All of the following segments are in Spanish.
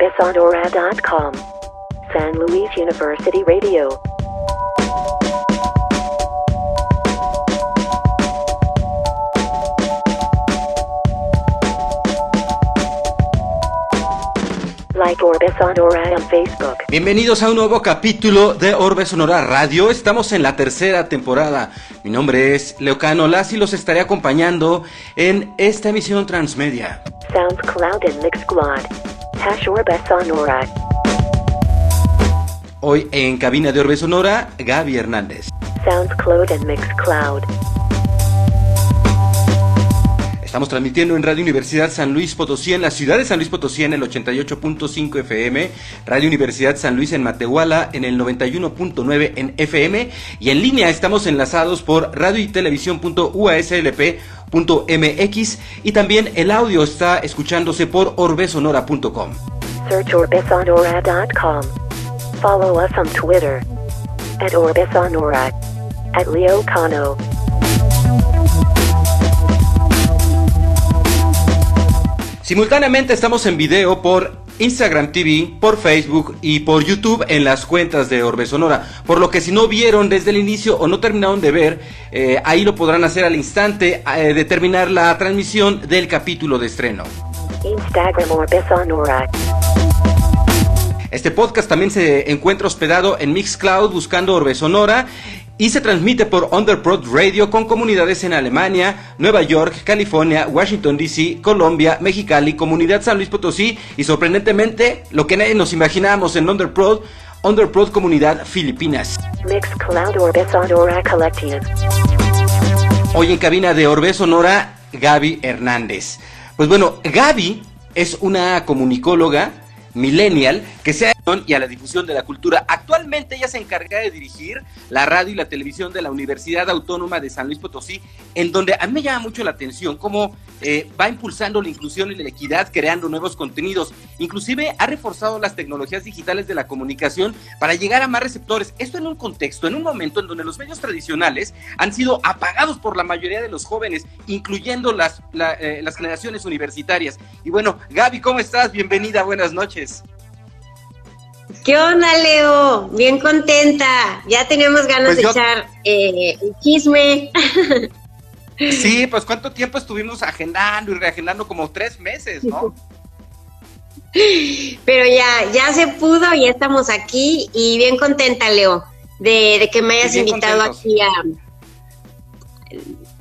orbesonora.com. San Luis University Radio. Like Orbe Sonora on Facebook. Bienvenidos a un nuevo capítulo de Orbe Sonora Radio. Estamos en la tercera temporada. Mi nombre es Leocano Las y los estaré acompañando en esta emisión transmedia. SoundCloud and Mixcloud. Hash Orbe Sonora. Hoy en cabina de Orbe Sonora, Gaby Hernández. SoundCloud and Mixcloud. Estamos transmitiendo en Radio Universidad San Luis Potosí, en la ciudad de San Luis Potosí, en el 88.5 FM, Radio Universidad San Luis en Matehuala, en el 91.9 en FM, y en línea estamos enlazados por radio y televisión.uaslp.mx, y también el audio está escuchándose por orbesonora.com. Search orbesonora.com. Follow us on Twitter. At Orbesonora. At Leo Cano. Simultáneamente estamos en video por Instagram TV, por Facebook y por YouTube en las cuentas de Orbe Sonora. Por lo que si no vieron desde el inicio o no terminaron de ver, eh, ahí lo podrán hacer al instante eh, de terminar la transmisión del capítulo de estreno. Instagram Orbesonora. Este podcast también se encuentra hospedado en Mixcloud buscando Orbe Sonora y se transmite por Underprod Radio con comunidades en Alemania, Nueva York, California, Washington DC, Colombia, Mexicali, Comunidad San Luis Potosí y sorprendentemente lo que nadie nos imaginábamos en Underprod, Underprod Comunidad Filipinas. Hoy en cabina de Orbe Sonora, Gaby Hernández. Pues bueno, Gaby es una comunicóloga millennial que se ha y a la difusión de la cultura. Actualmente ella se encarga de dirigir la radio y la televisión de la Universidad Autónoma de San Luis Potosí, en donde a mí me llama mucho la atención cómo eh, va impulsando la inclusión y la equidad, creando nuevos contenidos. Inclusive ha reforzado las tecnologías digitales de la comunicación para llegar a más receptores. Esto en un contexto, en un momento en donde los medios tradicionales han sido apagados por la mayoría de los jóvenes, incluyendo las, la, eh, las generaciones universitarias. Y bueno, Gaby, ¿cómo estás? Bienvenida, buenas noches. ¿Qué onda, Leo? Bien contenta. Ya teníamos ganas Pues de yo- echar eh, el chisme. Sí, pues cuánto tiempo estuvimos agendando y reagendando, como tres meses, ¿no? Pero ya, ya se pudo, ya estamos aquí y bien contenta, Leo, de, de que me hayas invitado contentos. aquí a.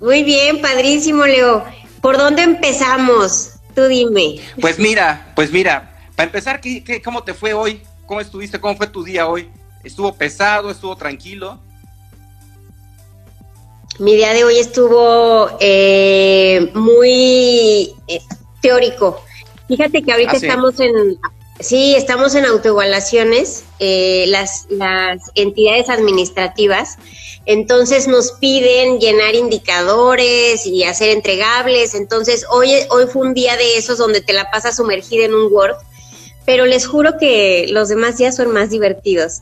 Muy bien, padrísimo, Leo. ¿Por dónde empezamos? Tú dime. Pues mira, pues mira, para empezar, ¿qué, qué, cómo te fue hoy? ¿Cómo estuviste? ¿Cómo fue tu día hoy? ¿Estuvo pesado? ¿Estuvo tranquilo? Mi día de hoy estuvo eh, muy eh, teórico. Fíjate que ahorita ¿Ah, sí? estamos en, sí, estamos en autoevaluaciones, eh, las, las entidades administrativas. Entonces nos piden llenar indicadores y hacer entregables. Entonces hoy, hoy fue un día de esos donde te la pasas sumergida en un Word. Pero les juro que los demás días son más divertidos.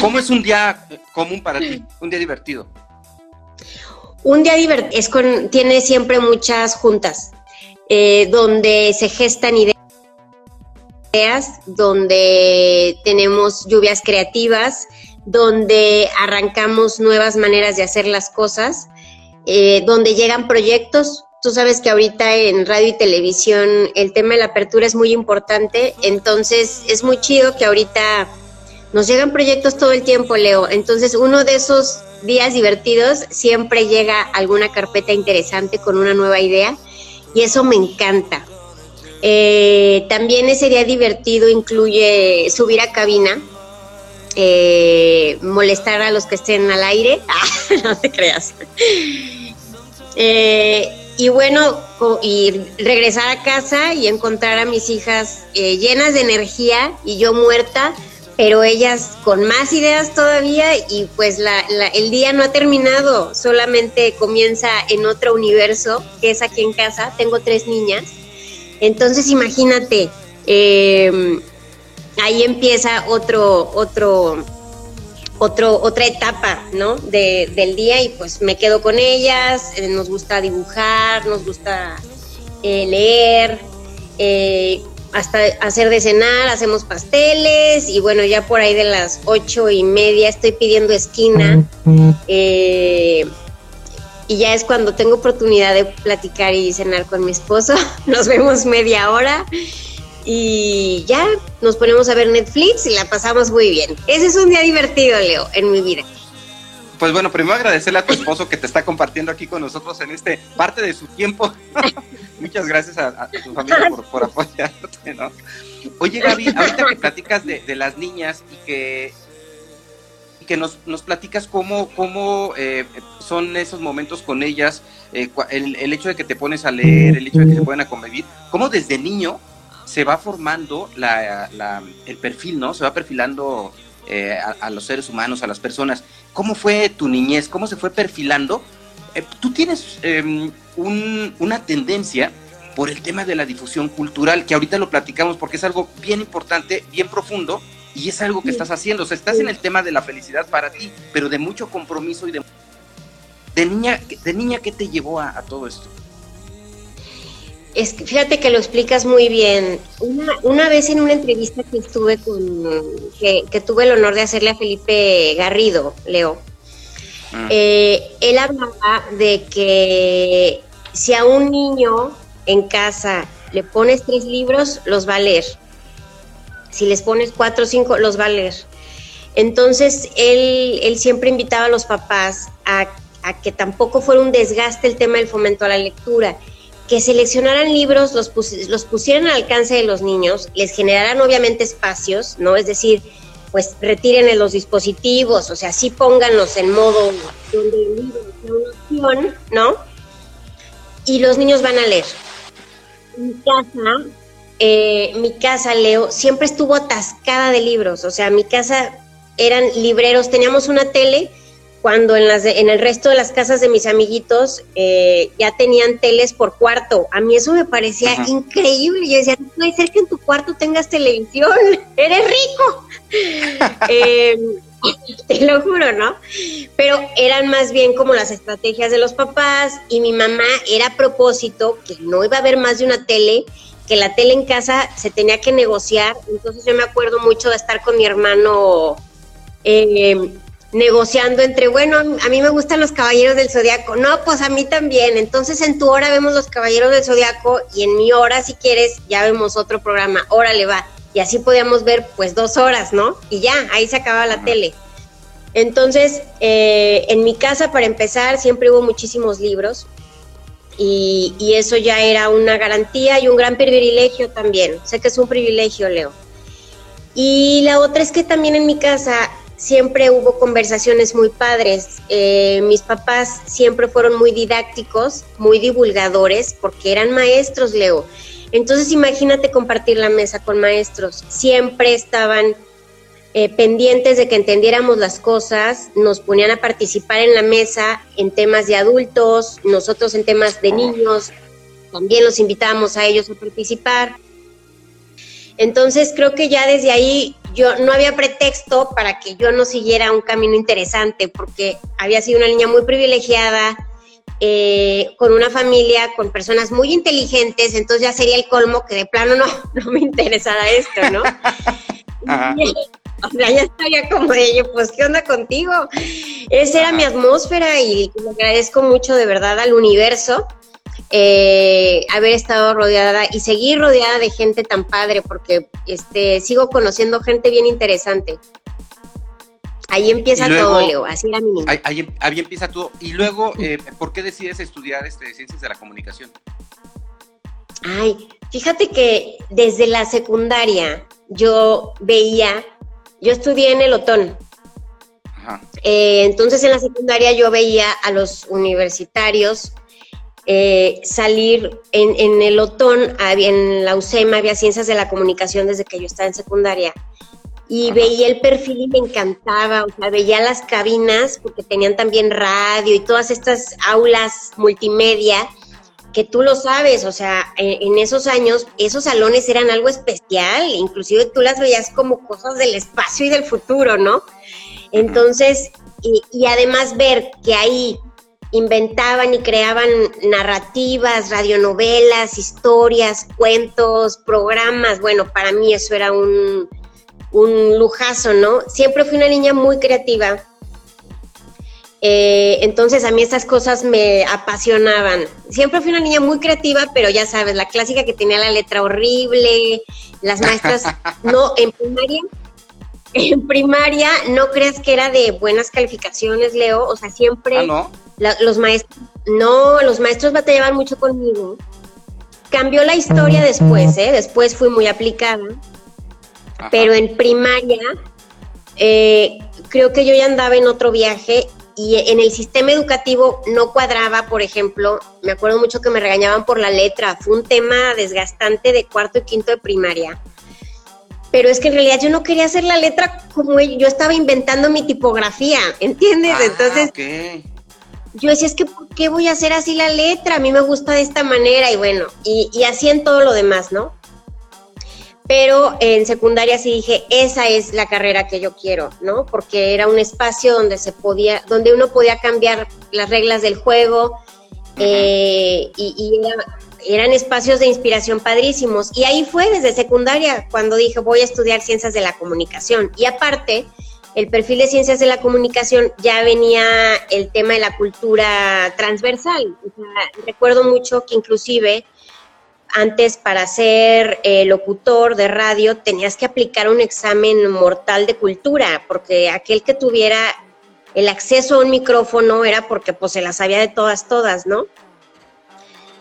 ¿Cómo es un día común para ti? Un día divertido. Un día divertido es con, tiene siempre muchas juntas eh, donde se gestan ideas, donde tenemos lluvias creativas, donde arrancamos nuevas maneras de hacer las cosas, eh, donde llegan proyectos. Tú sabes que ahorita en radio y televisión el tema de la apertura es muy importante, entonces es muy chido que ahorita nos llegan proyectos todo el tiempo, Leo. Entonces, uno de esos días divertidos siempre llega alguna carpeta interesante con una nueva idea y eso me encanta. Eh, también ese día divertido incluye subir a cabina, eh, molestar a los que estén al aire, Ah, no te creas. Eh, y bueno, y regresar a casa y encontrar a mis hijas eh, llenas de energía y yo muerta, pero ellas con más ideas todavía y pues la, la- el día no ha terminado, solamente comienza en otro universo, que es aquí en casa, tengo tres niñas, entonces imagínate, eh, ahí empieza otro, otro, otro, otra etapa, ¿no? De, del día y pues me quedo con ellas, eh, nos gusta dibujar, nos gusta eh, leer, eh, hasta hacer de cenar, hacemos pasteles y bueno, ya por ahí de las ocho y media estoy pidiendo esquina. Eh, y ya es cuando tengo oportunidad de platicar y cenar con mi esposo. Nos vemos media hora y ya nos ponemos a ver Netflix y la pasamos muy bien. Ese es un día divertido, Leo, en mi vida. Pues bueno, primero agradecerle a tu esposo que te está compartiendo aquí con nosotros en este parte de su tiempo. Muchas gracias a, tu familia por, apoyarte, ¿no? Oye, Gaby, ahorita que platicas de, las niñas y que, que nos, nos platicas cómo, cómo eh, son esos momentos con ellas, eh, el, hecho de que te pones a leer, el hecho de que se puedan a convivir, cómo desde niño se va formando el perfil, ¿no? Se va perfilando eh, a, los seres humanos, a las personas. ¿Cómo fue tu niñez? ¿Cómo se fue perfilando? Eh, tú tienes em, una tendencia por el tema de la difusión cultural, que ahorita lo platicamos porque es algo bien importante, bien profundo, y es algo que estás haciendo. O sea, estás en el tema de la felicidad para ti, pero de mucho compromiso y de... De niña, de niña ¿qué te llevó a todo esto? Es fíjate que lo explicas muy bien. Una, vez en una entrevista que estuve con, que, tuve el honor de hacerle a Felipe Garrido, Leo, ah. eh, él hablaba de que si a un niño en casa le pones tres libros, los va a leer. Si les pones cuatro o cinco, los va a leer. Entonces, él, él siempre invitaba a los papás a, a que tampoco fuera un desgaste el tema del fomento a la lectura que seleccionaran libros, los, los pusieran al alcance de los niños, les generaran obviamente espacios, ¿no? Es decir, pues retiren los dispositivos, o sea, sí pónganlos en modo donde el libro sea una opción, ¿no? Y los niños van a leer. Mi casa, eh, mi casa, Leo, siempre estuvo atascada de libros, o sea, mi casa eran libreros, teníamos una tele cuando en, las en el resto de las casas de mis amiguitos eh, ya tenían teles por cuarto. A mí eso me parecía increíble. Yo decía, no puede ser que en tu cuarto tengas televisión, eres rico. Eh, te lo juro, ¿no? Pero eran más bien como las estrategias de los papás y mi mamá era a propósito que no iba a haber más de una tele, que la tele en casa se tenía que negociar. Entonces yo me acuerdo mucho de estar con mi hermano. Eh, negociando entre, bueno, a mí me gustan los caballeros del zodiaco, no, pues a mí también, entonces en tu hora vemos los caballeros del zodiaco y en mi hora, si quieres, ya vemos otro programa, órale va, y así podíamos ver pues dos horas, ¿no? Y ya, ahí se acababa la tele. Entonces, eh, en mi casa, para empezar, siempre hubo muchísimos libros y, y eso ya era una garantía y un gran privilegio también. Sé que es un privilegio, Leo. Y la otra es que también en mi casa siempre hubo conversaciones muy padres. Eh, mis papás siempre fueron muy didácticos, muy divulgadores, porque eran maestros, Leo. Entonces imagínate compartir la mesa con maestros. Siempre estaban eh, pendientes de que entendiéramos las cosas, nos ponían a participar en la mesa en temas de adultos, nosotros en temas de niños, también los invitábamos a ellos a participar. Entonces creo que ya desde ahí yo no había pretexto para que yo no siguiera un camino interesante, porque había sido una niña muy privilegiada, eh, con una familia, con personas muy inteligentes, entonces ya sería el colmo que de plano no, no me interesara esto, ¿no? o sea, ya estaría como de ello, pues, ¿qué onda contigo? Esa era mi atmósfera y le agradezco mucho de verdad al universo eh, haber estado rodeada y seguir rodeada de gente tan padre, porque este, sigo conociendo gente bien interesante. Ahí empieza todo, Leo, así era mi ahí, ahí, empieza todo. Y luego, eh, ¿por qué decides estudiar este, ciencias de la comunicación? Ay, fíjate que desde la secundaria yo veía, yo estudié en el Otón. Eh, entonces en la secundaria yo veía a los universitarios eh, salir en, el OTON, en la UCEMA había ciencias de la comunicación desde que yo estaba en secundaria. Y veía el perfil y me encantaba, o sea, veía las cabinas porque tenían también radio y todas estas aulas multimedia que tú lo sabes, o sea, en, esos años esos salones eran algo especial, inclusive tú las veías como cosas del espacio y del futuro, ¿no? Entonces, y además ver que ahí inventaban y creaban narrativas, radionovelas, historias, cuentos, programas. Bueno, para mí eso era un, un lujazo, ¿no? Siempre fui una niña muy creativa. Eh, entonces a mí estas cosas me apasionaban. Siempre fui una niña muy creativa, pero ya sabes, la clásica que tenía la letra horrible, las maestras, no, en primaria, en primaria no creas que era de buenas calificaciones, Leo, o sea, siempre ¿Ah, no? los maestros, no, los maestros batallaban mucho conmigo. Cambió la historia después, ¿eh? Después fui muy aplicada, Ajá. pero en primaria eh, creo que yo ya andaba en otro viaje y en el sistema educativo no cuadraba, por ejemplo, me acuerdo mucho que me regañaban por la letra, fue un tema desgastante de cuarto y quinto de primaria. Pero es que en realidad yo no quería hacer la letra como yo estaba inventando mi tipografía, ¿entiendes? Ah, Entonces yo decía, es que ¿por qué voy a hacer así la letra? A mí me gusta de esta manera y bueno, y, y así en todo lo demás, ¿no? Pero en secundaria sí dije, esa es la carrera que yo quiero, ¿no? Porque era un espacio donde se podía, donde uno podía cambiar las reglas del juego eh, y, y era- eran espacios de inspiración padrísimos. Y ahí fue desde secundaria cuando dije, voy a estudiar ciencias de la comunicación. Y aparte, el perfil de ciencias de la comunicación ya venía el tema de la cultura transversal. O sea, recuerdo mucho que inclusive antes para ser eh, locutor de radio tenías que aplicar un examen mortal de cultura, porque aquel que tuviera el acceso a un micrófono era porque pues se las sabía de todas, todas, ¿no?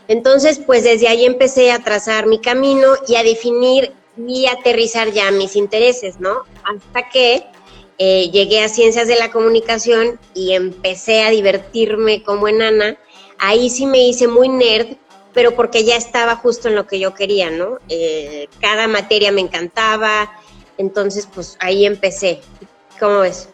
Entonces, pues desde ahí empecé a trazar mi camino y a definir y aterrizar ya mis intereses, ¿no? Hasta que eh, llegué a Ciencias de la Comunicación y empecé a divertirme como enana. Ahí sí me hice muy nerd, pero porque ya estaba justo en lo que yo quería, ¿no? Eh, cada materia me encantaba, entonces pues ahí empecé. ¿Cómo ves?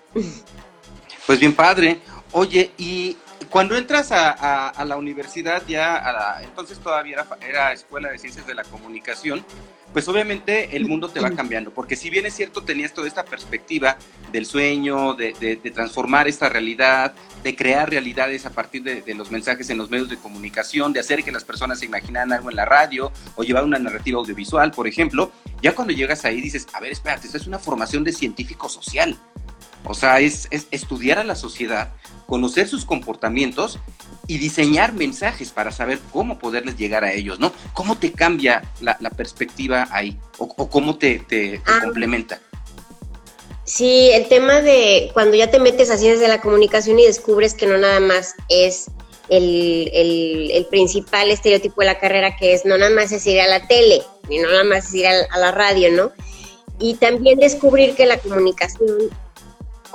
Pues bien padre. Oye, y cuando entras a, a- a la universidad ya, a la- entonces todavía era, era Escuela de Ciencias de la Comunicación, pues obviamente el mundo te va cambiando, porque si bien es cierto tenías toda esta perspectiva del sueño, de, de- de transformar esta realidad, de crear realidades a partir de, de los mensajes en los medios de comunicación, de hacer que las personas se imaginaran algo en la radio o llevar una narrativa audiovisual, por ejemplo, ya cuando llegas ahí dices, a ver, espérate, esto es una formación de científico social. O sea, es, es estudiar a la sociedad, conocer sus comportamientos y diseñar mensajes para saber cómo poderles llegar a ellos, ¿no? ¿Cómo te cambia la, la perspectiva ahí? ¿O, o cómo te, te- te Ah. complementa? Sí, el tema de cuando ya te metes a ciencias de la comunicación y descubres que no nada más es el, el- el principal estereotipo de la carrera, que es no nada más es ir a la tele, ni no nada más es ir a, a la radio, ¿no? Y también descubrir que la comunicación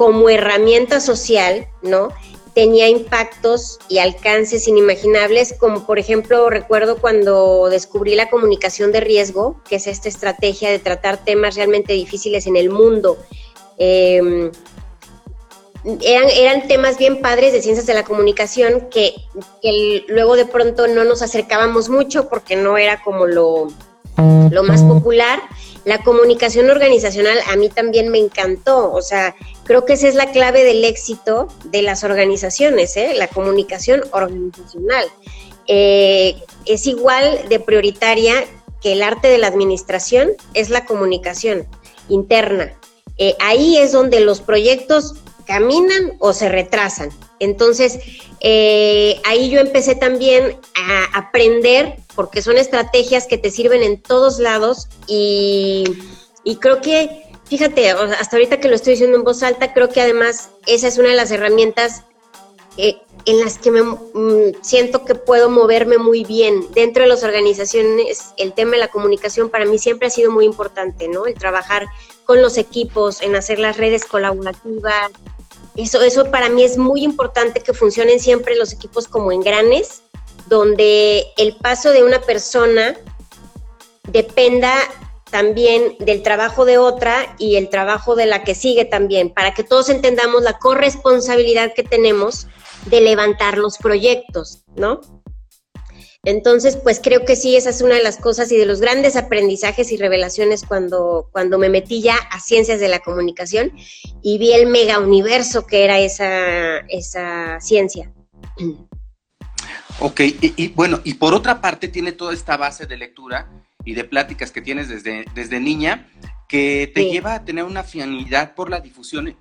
como herramienta social, ¿no? Tenía impactos y alcances inimaginables, como por ejemplo recuerdo cuando descubrí la comunicación de riesgo, que es esta estrategia de tratar temas realmente difíciles en el mundo eh, eran, eran temas bien padres de ciencias de la comunicación que, que luego de pronto no nos acercábamos mucho porque no era como lo, lo más popular. La comunicación organizacional a mí también me encantó, o sea, creo que esa es la clave del éxito de las organizaciones, ¿eh? la comunicación organizacional. Eh, es igual de prioritaria que el arte de la administración, es la comunicación interna. Eh, ahí es donde los proyectos caminan o se retrasan. Entonces, eh, ahí yo empecé también a aprender, porque son estrategias que te sirven en todos lados y, y creo que, fíjate, hasta ahorita que lo estoy diciendo en voz alta, creo que además esa es una de las herramientas eh, en las que me mm, siento que puedo moverme muy bien. Dentro de las organizaciones, el tema de la comunicación para mí siempre ha sido muy importante, ¿no? El trabajar con los equipos, en hacer las redes colaborativas. Eso, eso para mí es muy importante que funcionen siempre los equipos como engranes, donde el paso de una persona dependa también del trabajo de otra y el trabajo de la que sigue también, para que todos entendamos la corresponsabilidad que tenemos de levantar los proyectos, ¿no? Entonces, pues creo que sí, esa es una de las cosas y de los grandes aprendizajes y revelaciones cuando, cuando me metí ya a ciencias de la comunicación y vi el mega universo que era esa, esa ciencia. Ok, y, bueno, y por otra parte tiene toda esta base de lectura y de pláticas que tienes desde, desde niña que te lleva a tener una afinidad por la difusión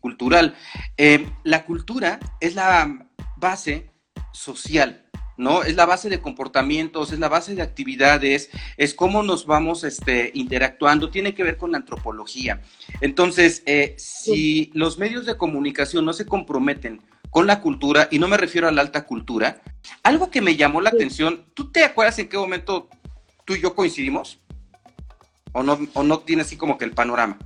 cultural. Eh, la cultura es la base social, ¿no? Es la base de comportamientos, es la base de actividades, es cómo nos vamos este, interactuando, tiene que ver con la antropología. Entonces, eh, si los medios de comunicación no se comprometen con la cultura, y no me refiero a la alta cultura, algo que me llamó la atención, ¿tú te acuerdas en qué momento tú y yo coincidimos? ¿O no, o no tiene así como que el panorama?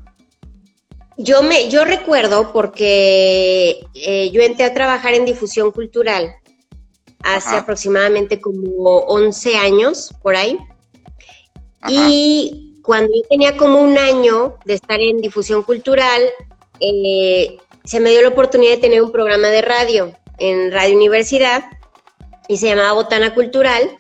Yo, me, yo recuerdo porque eh, yo entré a trabajar en difusión cultural hace aproximadamente como 11 años, por ahí. Y cuando yo tenía como un año de estar en difusión cultural, eh, se me dio la oportunidad de tener un programa de radio en Radio Universidad y se llamaba Botana Cultural.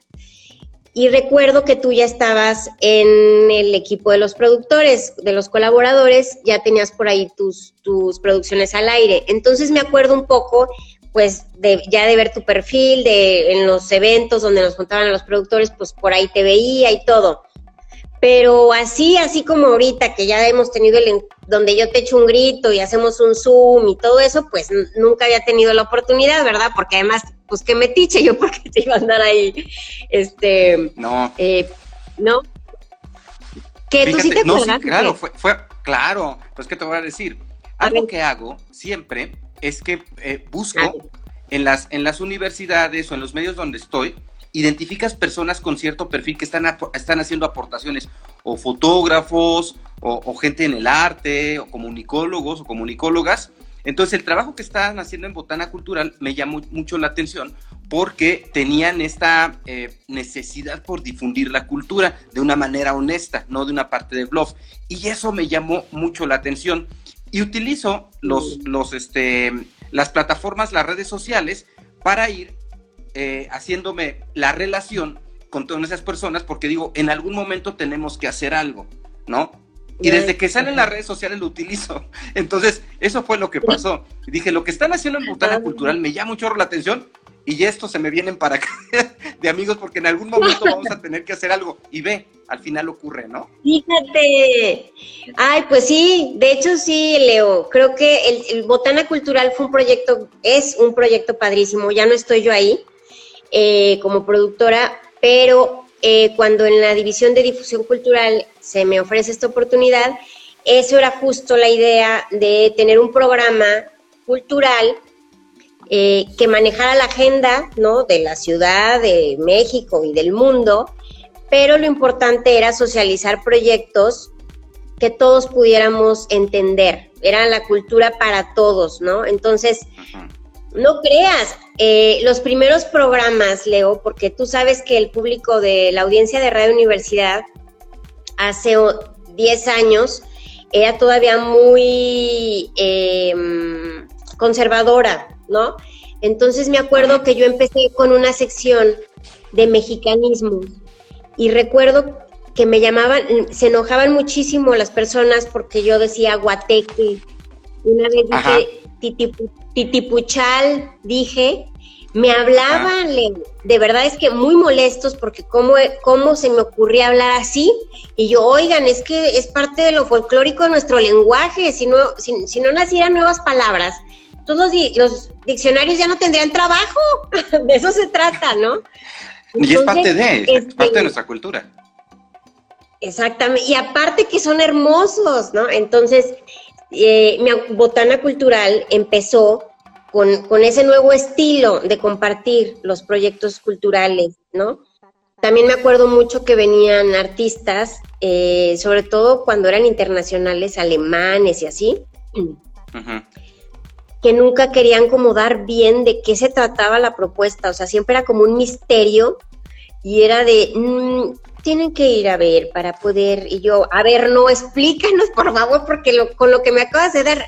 Y recuerdo que tú ya estabas en el equipo de los productores, de los colaboradores, ya tenías por ahí tus, tus producciones al aire. Entonces me acuerdo un poco, pues, de, ya de ver tu perfil, de en los eventos donde nos contaban a los productores, pues por ahí te veía y todo. Pero así, así como ahorita que ya hemos tenido el, donde yo te echo un grito y hacemos un Zoom y todo eso, pues nunca había tenido la oportunidad, ¿verdad? Porque además, pues que me tiche yo porque te iba a andar ahí, este... No. Eh, ¿No? Que tú sí te no, claro, fue, fue, claro, pues que te voy a decir, algo que hago siempre es que eh, busco en las, en las universidades o en los medios donde estoy, identificas personas con cierto perfil que están, están haciendo aportaciones, o fotógrafos, o, gente en el arte, o comunicólogos o comunicólogas. Entonces el trabajo que estaban haciendo en Botana Cultural me llamó mucho la atención porque tenían esta eh, necesidad por difundir la cultura de una manera honesta, no de una parte de bluff. Y eso me llamó mucho la atención. Y utilizo los, los, este, las plataformas, las redes sociales, para ir eh, haciéndome la relación con todas esas personas porque digo, en algún momento tenemos que hacer algo, ¿no? Y desde que salen las redes sociales lo utilizo. Entonces, eso fue lo que pasó. Dije, lo que están haciendo en Botana ah. Cultural me llama mucho la atención y estos se me vienen para acá de amigos porque en algún momento vamos a tener que hacer algo. Y ve, al final ocurre, ¿no? Fíjate. Ay, pues sí, de hecho sí, Leo. Creo que el, el Botana Cultural fue un proyecto, es un proyecto padrísimo. Ya no estoy yo ahí, eh, como productora, pero eh, cuando en la división de difusión cultural se me ofrece esta oportunidad, eso era justo la idea de tener un programa cultural eh, que manejara la agenda ¿no? de la ciudad, de México y del mundo, pero lo importante era socializar proyectos que todos pudiéramos entender. Era la cultura para todos, ¿no? Entonces, no creas, eh, los primeros programas, Leo, porque tú sabes que el público de la audiencia de Radio Universidad hace 10 años era todavía muy em, conservadora, ¿no? Entonces me acuerdo que yo empecé con una sección de mexicanismo y recuerdo que me llamaban, se enojaban muchísimo las personas porque yo decía guateque. Una vez dije titipuchal, dije, me hablaban, de verdad es que muy molestos porque cómo, cómo se me ocurría hablar así. Y yo, oigan, es que es parte de lo folclórico de nuestro lenguaje, si no, si, no nacieran nuevas palabras, todos los diccionarios ya no tendrían trabajo. de eso se trata, ¿no? y es parte de, es parte de este, nuestra cultura. Exactamente, y aparte que son hermosos, ¿no? Entonces, eh, mi botana cultural empezó con, con, ese nuevo estilo de compartir los proyectos culturales, ¿no? También me acuerdo mucho que venían artistas, eh, sobre todo cuando eran internacionales, alemanes y así, que nunca querían como dar bien de qué se trataba la propuesta, o sea, siempre era como un misterio y era de, mm, tienen que ir a ver para poder, y yo, a ver, no, explícanos por favor, porque con lo que me acabas de dar,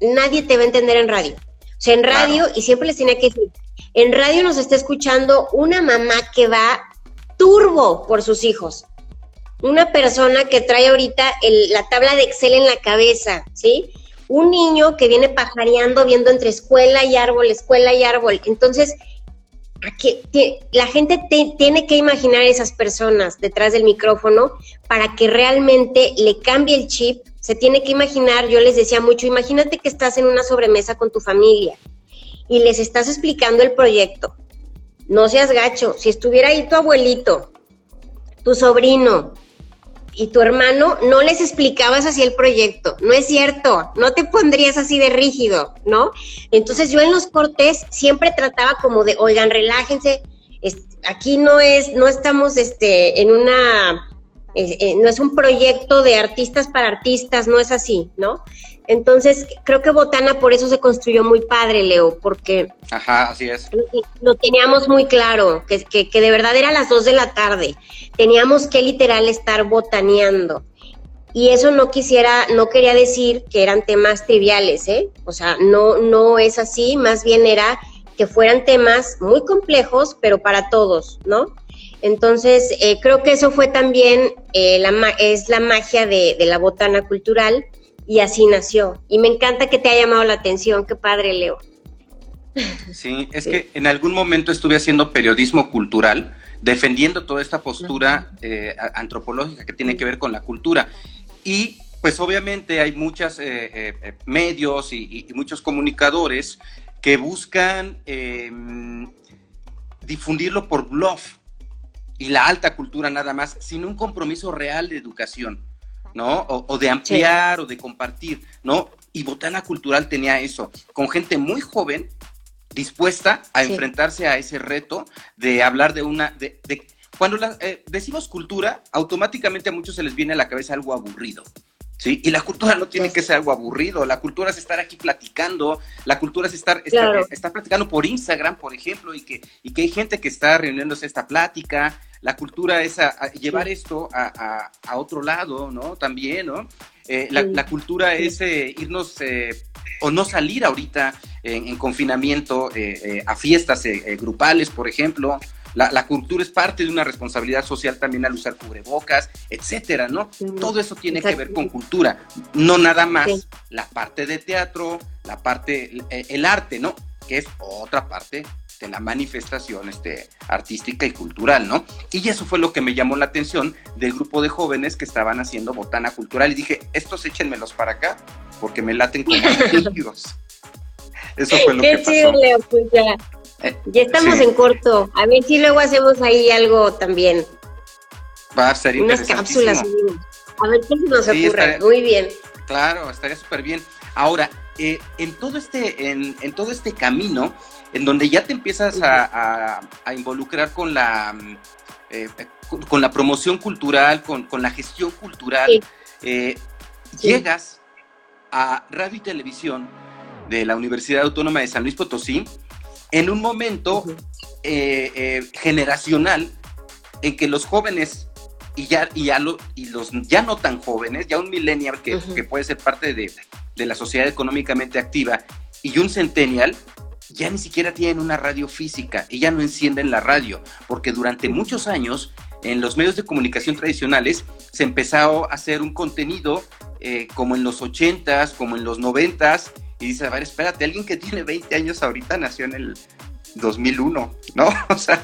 nadie te va a entender en radio. O sea, en radio, y siempre les tenía que decir, en radio nos está escuchando una mamá que va turbo por sus hijos. Una persona que trae ahorita la tabla de Excel en la cabeza, ¿sí? Un niño que viene pajareando, viendo entre escuela y árbol, escuela y árbol. Entonces, que la gente tiene que imaginar esas personas detrás del micrófono para que realmente le cambie el chip. Se tiene que imaginar, yo les decía mucho, imagínate que estás en una sobremesa con tu familia y les estás explicando el proyecto. No seas gacho, si estuviera ahí tu abuelito, tu sobrino, y tu hermano no les explicabas así el proyecto. No es cierto, no te pondrías así de rígido, ¿no? Entonces yo en los cortes siempre trataba como de, oigan, relájense, aquí no es, no estamos este, en una, eh, eh, no es un proyecto de artistas para artistas, no es así, ¿no? Entonces, creo que Botana por eso se construyó muy padre, Leo, porque... Ajá, así es. Lo teníamos muy claro, que, que, de verdad era las dos de la tarde. Teníamos que literal estar botaneando. Y eso no quisiera, no quería decir que eran temas triviales, ¿eh? O sea, no, no es así, más bien era que fueran temas muy complejos, pero para todos, ¿no? Entonces, eh, creo que eso fue también, eh, la, es la magia de, de la botana cultural, y así nació. Y me encanta que te haya llamado la atención, qué padre, Leo. Sí, es que en algún momento estuve haciendo periodismo cultural, defendiendo toda esta postura eh, antropológica que tiene que ver con la cultura. Y pues obviamente hay muchos eh, eh, medios y, muchos comunicadores que buscan em, difundirlo por bluff y la alta cultura nada más, sin un compromiso real de educación. ¿No? O, de ampliar o de compartir, ¿no? Y Botana Cultural tenía eso, con gente muy joven dispuesta a enfrentarse a ese reto de hablar de una... De, cuando eh, decimos cultura, automáticamente a muchos se les viene a la cabeza algo aburrido. ¿Sí? Y la cultura no tiene que ser algo aburrido, la cultura es estar aquí platicando, la cultura es estar, estar, platicando por Instagram, por ejemplo, y que, y que hay gente que está reuniéndose esta plática, la cultura es llevar esto a, otro lado, ¿no? También, ¿no? Eh, la, cultura es eh, irnos eh, o no salir ahorita en, confinamiento a fiestas grupales, por ejemplo. La, cultura es parte de una responsabilidad social también al usar cubrebocas, etcétera, ¿no? Todo eso tiene que ver con cultura, no nada más la parte de teatro, la parte, el arte, ¿no? Que es otra parte de la manifestación este, artística y cultural, ¿no? Y eso fue lo que me llamó la atención del grupo de jóvenes que estaban haciendo botana cultural y dije, estos échenmelos para acá porque me laten como amigos. Eso fue lo que pasó. Chido, Leo, pues ya. Eh, ya estamos en corto. A ver si luego hacemos ahí algo también. Va a ser Unas cápsulas. A ver qué se nos ocurre. Muy bien. Claro, estaría súper bien. Ahora, eh, en todo este, en, en todo este camino, en donde ya te empiezas a, involucrar con la, eh, con, la promoción cultural, con, la gestión cultural, eh, llegas a radio y televisión de la Universidad Autónoma de San Luis Potosí en un momento eh, generacional en que los jóvenes y ya, y, ya y los ya no tan jóvenes, ya un millennial que, que puede ser parte de, de la sociedad económicamente activa y un centennial ya ni siquiera tienen una radio física y ya no encienden la radio, porque durante muchos años en los medios de comunicación tradicionales se empezó a hacer un contenido eh, como en los 80s, como en los 90s, y dice, a ver, espérate, alguien que tiene 20 años ahorita nació en el 2001, ¿no? O sea,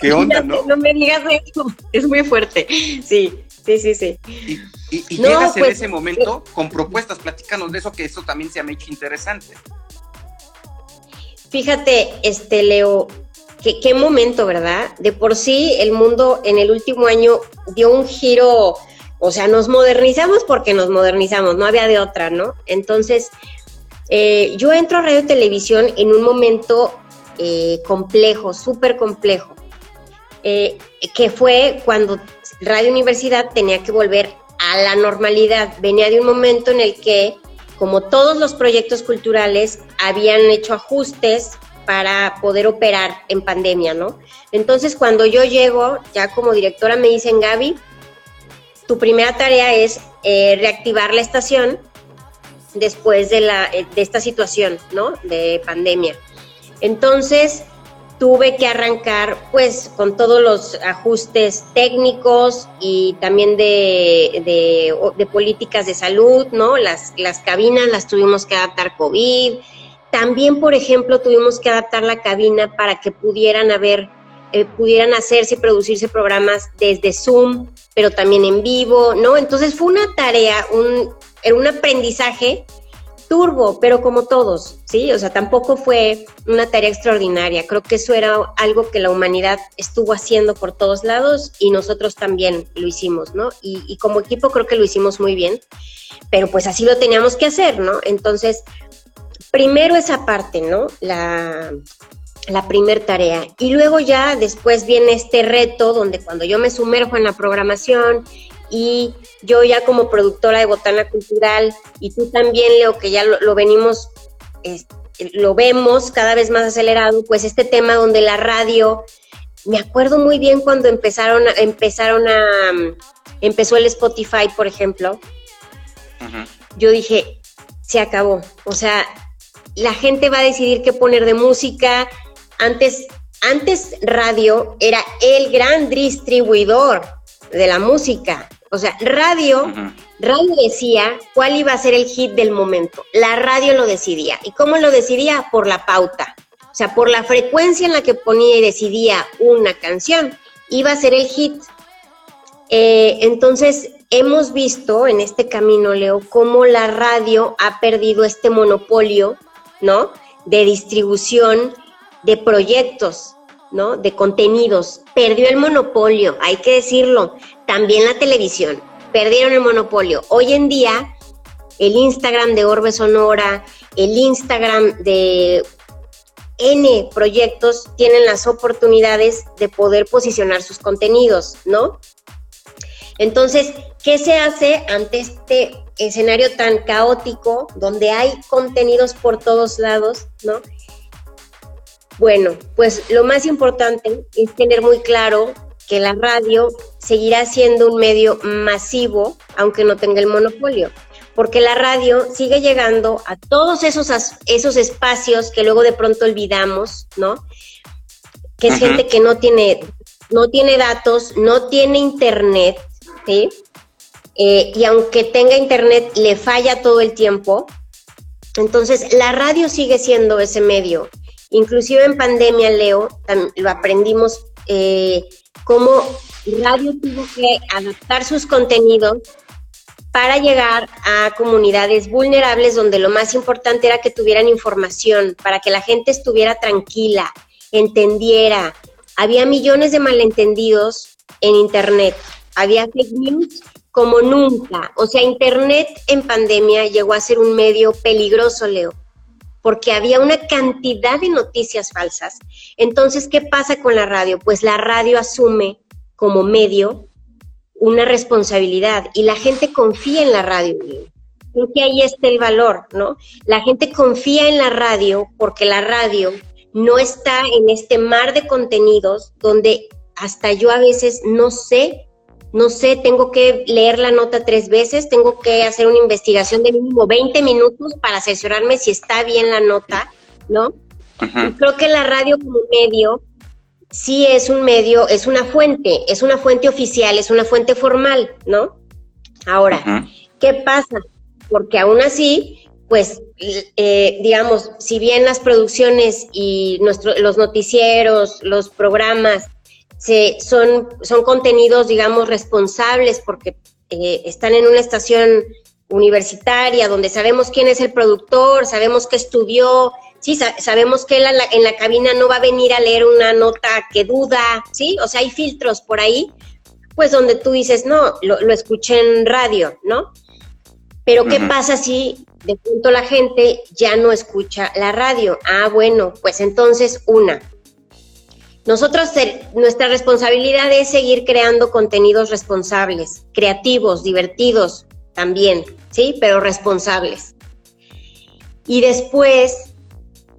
¿qué onda, no? No me digas eso, es muy fuerte, sí. Sí, sí, sí. Y, llegas en pues, ese momento con propuestas, platícanos de eso, que eso también se ha hecho interesante. Fíjate, este Leo, qué momento, ¿verdad? De por sí el mundo en el último año dio un giro, o sea, nos modernizamos porque nos modernizamos, no había de otra, ¿no? Entonces, eh, yo entro a radio y televisión en un momento eh, complejo, súper complejo, eh, que fue cuando Radio Universidad tenía que volver a la normalidad. Venía de un momento en el que como todos los proyectos culturales, habían hecho ajustes para poder operar en pandemia, ¿no? Entonces, cuando yo llego, ya como directora me dicen, Gaby, tu primera tarea es eh, reactivar la estación después de, la, eh, de esta situación, ¿no? De pandemia. Entonces, tuve que arrancar pues con todos los ajustes técnicos y también de, políticas de salud, ¿no? Las, las cabinas las tuvimos que adaptar COVID, también, por ejemplo, tuvimos que adaptar la cabina para que pudieran haber, eh, pudieran hacerse y producirse programas desde Zoom, pero también en vivo, ¿no? Entonces fue una tarea, un, un aprendizaje turbo, pero como todos, ¿sí? O sea, tampoco fue una tarea extraordinaria. Creo que eso era algo que la humanidad estuvo haciendo por todos lados y nosotros también lo hicimos, ¿no? Y, como equipo creo que lo hicimos muy bien, pero pues así lo teníamos que hacer, ¿no? Entonces, primero esa parte, ¿no? La, la primer tarea. Y luego ya después viene este reto donde cuando yo me sumerjo en la programación y yo ya como productora de Botana Cultural y tú también, Leo, que ya lo, venimos, lo vemos cada vez más acelerado, pues este tema donde la radio, me acuerdo muy bien cuando empezaron, empezaron a, empezó el Spotify, por ejemplo, yo dije, se acabó, o sea, la gente va a decidir qué poner de música, antes, antes radio era el gran distribuidor de la música. O sea, radio, radio decía cuál iba a ser el hit del momento. La radio lo decidía. ¿Y cómo lo decidía? Por la pauta. O sea, por la frecuencia en la que ponía y decidía una canción, iba a ser el hit. Eh, entonces, hemos visto en este camino, Leo, cómo la radio ha perdido este monopolio, ¿no? De distribución de proyectos, ¿no? De contenidos. Perdió el monopolio, hay que decirlo. También la televisión. Perdieron el monopolio. Hoy en día, el Instagram de Orbe Sonora, el Instagram de N proyectos tienen las oportunidades de poder posicionar sus contenidos, ¿no? Entonces, ¿qué se hace ante este escenario tan caótico donde hay contenidos por todos lados, ¿no? Bueno, pues lo más importante es tener muy claro que la radio seguirá siendo un medio masivo, aunque no tenga el monopolio, porque la radio sigue llegando a todos esos, esos espacios que luego de pronto olvidamos, ¿no? Que es gente que no tiene, no tiene datos, no tiene internet, ¿sí? Eh, y aunque tenga internet, le falla todo el tiempo. Entonces, la radio sigue siendo ese medio Inclusive en pandemia, Leo, lo aprendimos eh, cómo radio tuvo que adaptar sus contenidos para llegar a comunidades vulnerables donde lo más importante era que tuvieran información, para que la gente estuviera tranquila, entendiera. Había millones de malentendidos en Internet, había fake news como nunca. O sea, Internet en pandemia llegó a ser un medio peligroso, Leo porque había una cantidad de noticias falsas. Entonces, ¿qué pasa con la radio? Pues la radio asume como medio una responsabilidad y la gente confía en la radio. Creo que ahí está el valor, ¿no? La gente confía en la radio porque la radio no está en este mar de contenidos donde hasta yo a veces no sé no sé, tengo que leer la nota tres veces, tengo que hacer una investigación de mínimo 20 minutos para asesorarme si está bien la nota, ¿no? creo que la radio como medio sí es un medio, es una fuente, es una fuente oficial, es una fuente formal, ¿no? Ahora, ¿qué pasa? Porque aún así, pues, eh, digamos, si bien las producciones y nuestro, los noticieros, los programas son, son contenidos, digamos, responsables porque eh, están en una estación universitaria donde sabemos quién es el productor, sabemos que estudió, sí, sabemos que él en la, cabina no va a venir a leer una nota que duda, sí, o sea, hay filtros por ahí, pues donde tú dices, no, lo, escuché en radio, ¿no? Pero ¿qué pasa si de pronto la gente ya no escucha la radio? Ah, bueno, pues entonces una, nosotros, nuestra responsabilidad es seguir creando contenidos responsables, creativos, divertidos también, ¿sí? Pero responsables. Y después,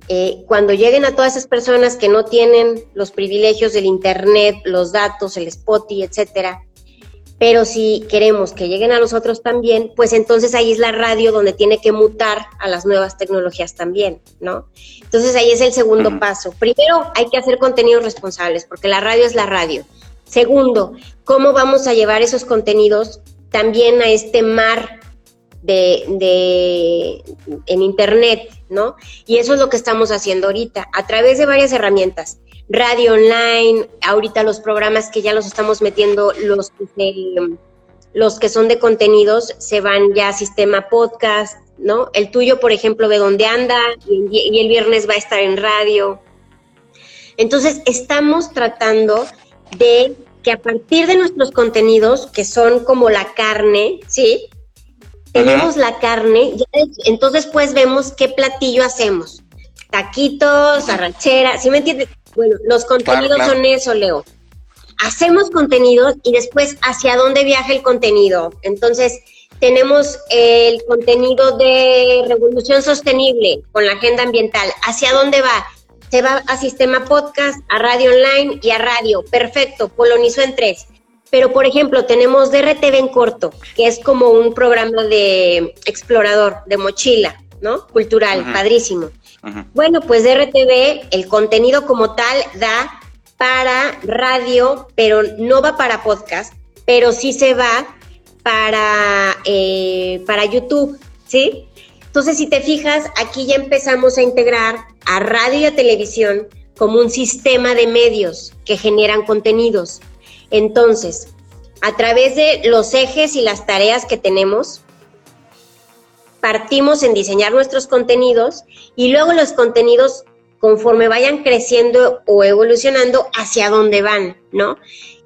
eh, cuando lleguen a todas esas personas que no tienen los privilegios del Internet, los datos, el Spotify, etcétera, pero si queremos que lleguen a nosotros también, pues entonces ahí es la radio donde tiene que mutar a las nuevas tecnologías también, ¿no? Entonces ahí es el segundo paso. Primero, hay que hacer contenidos responsables, porque la radio es la radio. Segundo, ¿cómo vamos a llevar esos contenidos también a este mar de, de, en internet, ¿no? Y eso es lo que estamos haciendo ahorita, a través de varias herramientas. Radio online, ahorita los programas que ya los estamos metiendo, los, los que son de contenidos, se van ya a sistema podcast, ¿no? El tuyo, por ejemplo, de dónde anda, y el viernes va a estar en radio. Entonces, estamos tratando de que a partir de nuestros contenidos, que son como la carne, ¿sí? Tenemos la carne, entonces pues vemos qué platillo hacemos. Taquitos, arrachera, ¿sí me entiendes? Bueno, los contenidos son eso, Leo. Hacemos contenidos y después hacia dónde viaja el contenido. Entonces, tenemos el contenido de revolución sostenible con la agenda ambiental. ¿Hacia dónde va? Se va a sistema podcast, a radio online y a radio. Perfecto, polonizó en tres. Pero, por ejemplo, tenemos DRTV en corto, que es como un programa de explorador, de mochila, ¿no? Cultural, padrísimo. Bueno, pues DRTV, el contenido como tal da para radio, pero no va para podcast, pero sí se va para, eh, para YouTube, ¿sí? Entonces, si te fijas, aquí ya empezamos a integrar a radio y a televisión como un sistema de medios que generan contenidos. Entonces, a través de los ejes y las tareas que tenemos, partimos en diseñar nuestros contenidos y luego los contenidos conforme vayan creciendo o evolucionando hacia dónde van, ¿no?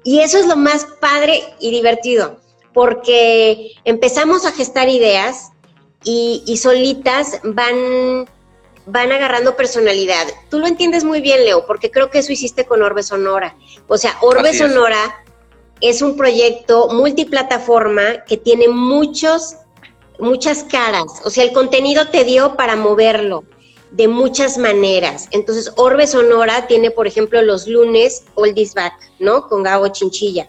Y eso es lo más padre y divertido, porque empezamos a gestar ideas y, y solitas van van agarrando personalidad. Tú lo entiendes muy bien, Leo, porque creo que eso hiciste con Orbe Sonora. O sea, Orbe Sonora es. un proyecto multiplataforma que tiene muchos, muchas caras. O sea, el contenido te dio para moverlo de muchas maneras. Entonces, Orbe Sonora tiene, por ejemplo, los lunes Oldies Back, ¿no? Con Gabo Chinchilla.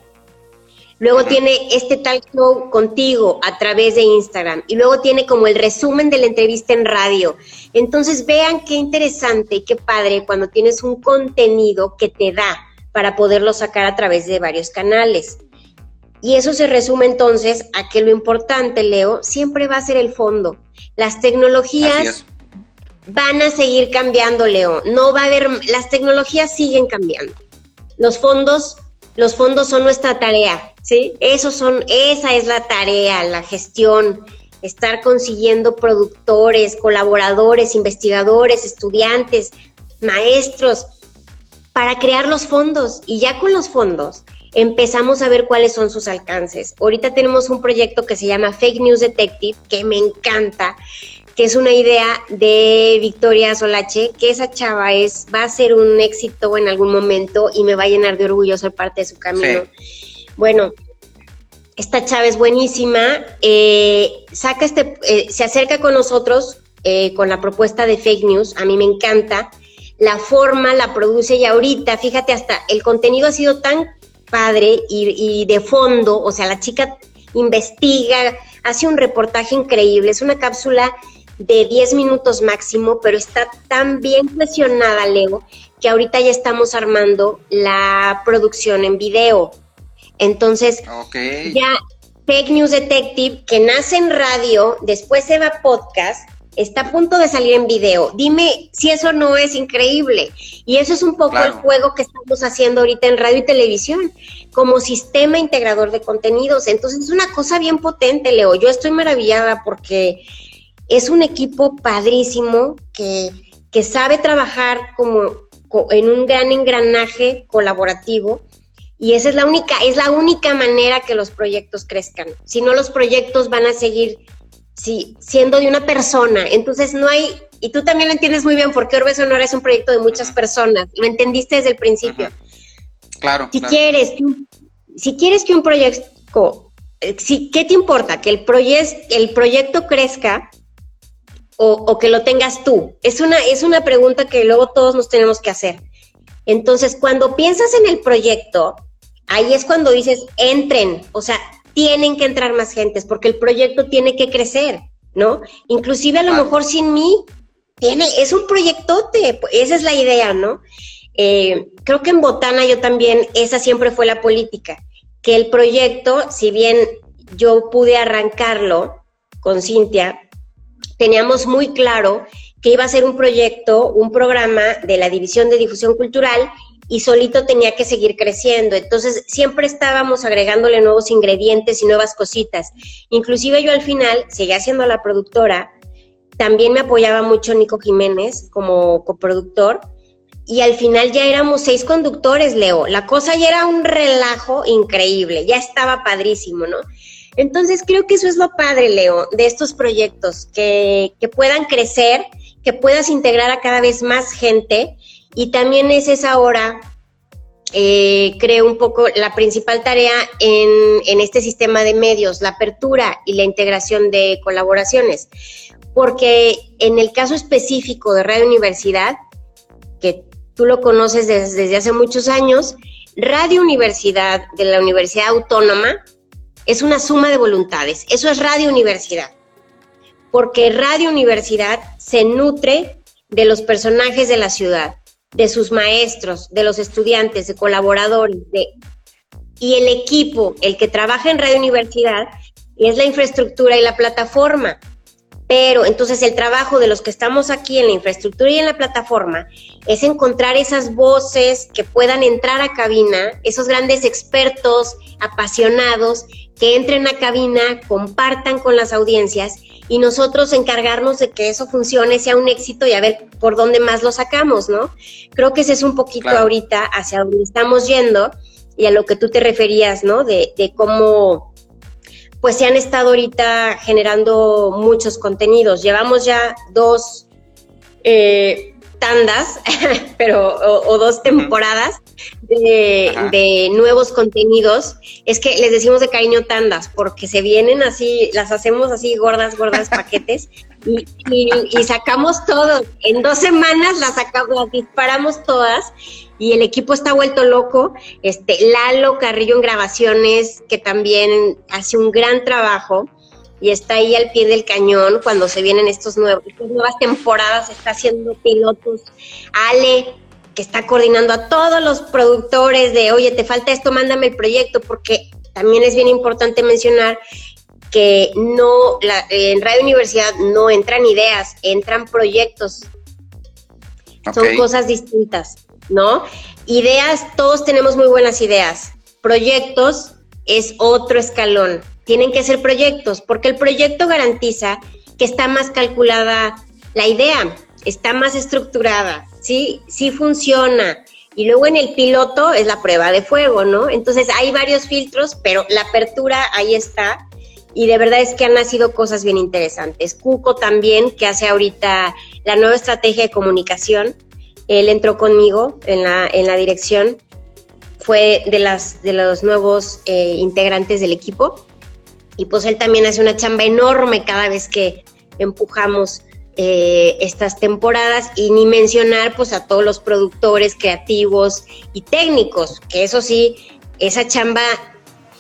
Luego tiene este tal show contigo a través de Instagram. Y luego tiene como el resumen de la entrevista en radio. Entonces vean qué interesante y qué padre cuando tienes un contenido que te da para poderlo sacar a través de varios canales. Y eso se resume entonces a que lo importante, Leo, siempre va a ser el fondo. Las tecnologías van a seguir cambiando, Leo. No va a haber, las tecnologías siguen cambiando. Los fondos los fondos son nuestra tarea, ¿sí? Esos son, esa es la tarea, la gestión, estar consiguiendo productores, colaboradores, investigadores, estudiantes, maestros, para crear los fondos. Y ya con los fondos empezamos a ver cuáles son sus alcances. Ahorita tenemos un proyecto que se llama Fake News Detective, que me encanta, que es una idea de Victoria Solache, que esa chava es, va a ser un éxito en algún momento y me va a llenar de orgullo ser parte de su camino. Bueno, esta chava es buenísima, eh, saca este, eh, se acerca con nosotros eh, con la propuesta de fake news, a mí me encanta, la forma, la produce y ahorita, fíjate, hasta el contenido ha sido tan padre y, y de fondo, o sea, la chica investiga, hace un reportaje increíble, es una cápsula de 10 minutos máximo, pero está tan bien presionada, Leo, que ahorita ya estamos armando la producción en video. Entonces, ya Fake News Detective, que nace en radio, después se va a podcast, está a punto de salir en video. Dime si eso no es increíble. Y eso es un poco el juego que estamos haciendo ahorita en radio y televisión, como sistema integrador de contenidos. Entonces, es una cosa bien potente, Leo. Yo estoy maravillada porque es un equipo padrísimo que, sabe trabajar como en un gran engranaje colaborativo y esa es la única, es la única manera que los proyectos crezcan. Si no, los proyectos van a seguir siendo de una persona. Entonces no hay, y tú también lo entiendes muy bien porque Orbe Sonora es un proyecto de muchas personas. Lo entendiste desde el principio. Claro. Si quieres, si quieres que un proyecto, eh, si, ¿qué te importa? Que el, el proyecto crezca o, que lo tengas tú? Es una, es una pregunta que luego todos nos tenemos que hacer. Entonces, cuando piensas en el proyecto, ahí es cuando dices, entren, o sea, tienen que entrar más gentes porque el proyecto tiene que crecer, ¿no? Inclusive a lo mejor sin mí, tiene, es un proyectote, esa es la idea, ¿no? Eh, creo que en Botana yo también, esa siempre fue la política, que el proyecto, si bien yo pude arrancarlo, con Cintia, teníamos muy claro que iba a ser un proyecto, un programa de la División de Difusión Cultural y solito tenía que seguir creciendo. Entonces siempre estábamos agregándole nuevos ingredientes y nuevas cositas. Inclusive yo al final seguía siendo la productora, también me apoyaba mucho Nico Jiménez como coproductor y al final ya éramos seis conductores, Leo. La cosa ya era un relajo increíble, ya estaba padrísimo, ¿no? Entonces creo que eso es lo padre, Leo, de estos proyectos, que, que puedan crecer, que puedas integrar a cada vez más gente y también es esa hora, eh, creo un poco, la principal tarea en, en este sistema de medios, la apertura y la integración de colaboraciones. Porque en el caso específico de Radio Universidad, que tú lo conoces desde, desde hace muchos años, Radio Universidad de la Universidad Autónoma es una suma de voluntades. Eso es Radio Universidad. Porque Radio Universidad se nutre de los personajes de la ciudad, de sus maestros, de los estudiantes, de colaboradores, de, y el equipo, el que trabaja en Radio Universidad, es la infraestructura y la plataforma. Pero entonces el trabajo de los que estamos aquí en la infraestructura y en la plataforma es encontrar esas voces que puedan entrar a cabina, esos grandes expertos, apasionados, que entren a cabina, compartan con las audiencias y nosotros encargarnos de que eso funcione, sea un éxito y a ver por dónde más lo sacamos, ¿no? Creo que ese es un poquito ahorita hacia donde estamos yendo y a lo que tú te referías, ¿no? De, de cómo pues se han estado ahorita generando muchos contenidos. Llevamos ya dos eh, tandas, pero, o, dos temporadas de, de, nuevos contenidos. Es que les decimos de cariño tandas, porque se vienen así, las hacemos así gordas, gordas paquetes, y, sacamos todo. En dos semanas las sacamos, las disparamos todas y el equipo está vuelto loco. Este, Lalo Carrillo en grabaciones, que también hace un gran trabajo y está ahí al pie del cañón cuando se vienen estos nuevos, estas nuevas temporadas, está haciendo pilotos. Ale, que está coordinando a todos los productores de, oye, te falta esto, mándame el proyecto, porque también es bien importante mencionar que no, la, en Radio Universidad no entran ideas, entran proyectos. Son cosas distintas. ¿no? Ideas, todos tenemos muy buenas ideas. Proyectos es otro escalón. Tienen que ser proyectos, porque el proyecto garantiza que está más calculada la idea, está más estructurada, ¿sí? Sí funciona. Y luego en el piloto es la prueba de fuego, ¿no? Entonces hay varios filtros, pero la apertura ahí está. Y de verdad es que han nacido cosas bien interesantes. Cuco también, que hace ahorita la nueva estrategia de comunicación, él entró conmigo en la, en la dirección, fue de, las, de los nuevos eh, integrantes del equipo. Y pues él también hace una chamba enorme cada vez que empujamos eh, estas temporadas. Y ni mencionar pues a todos los productores creativos y técnicos, que eso sí, esa chamba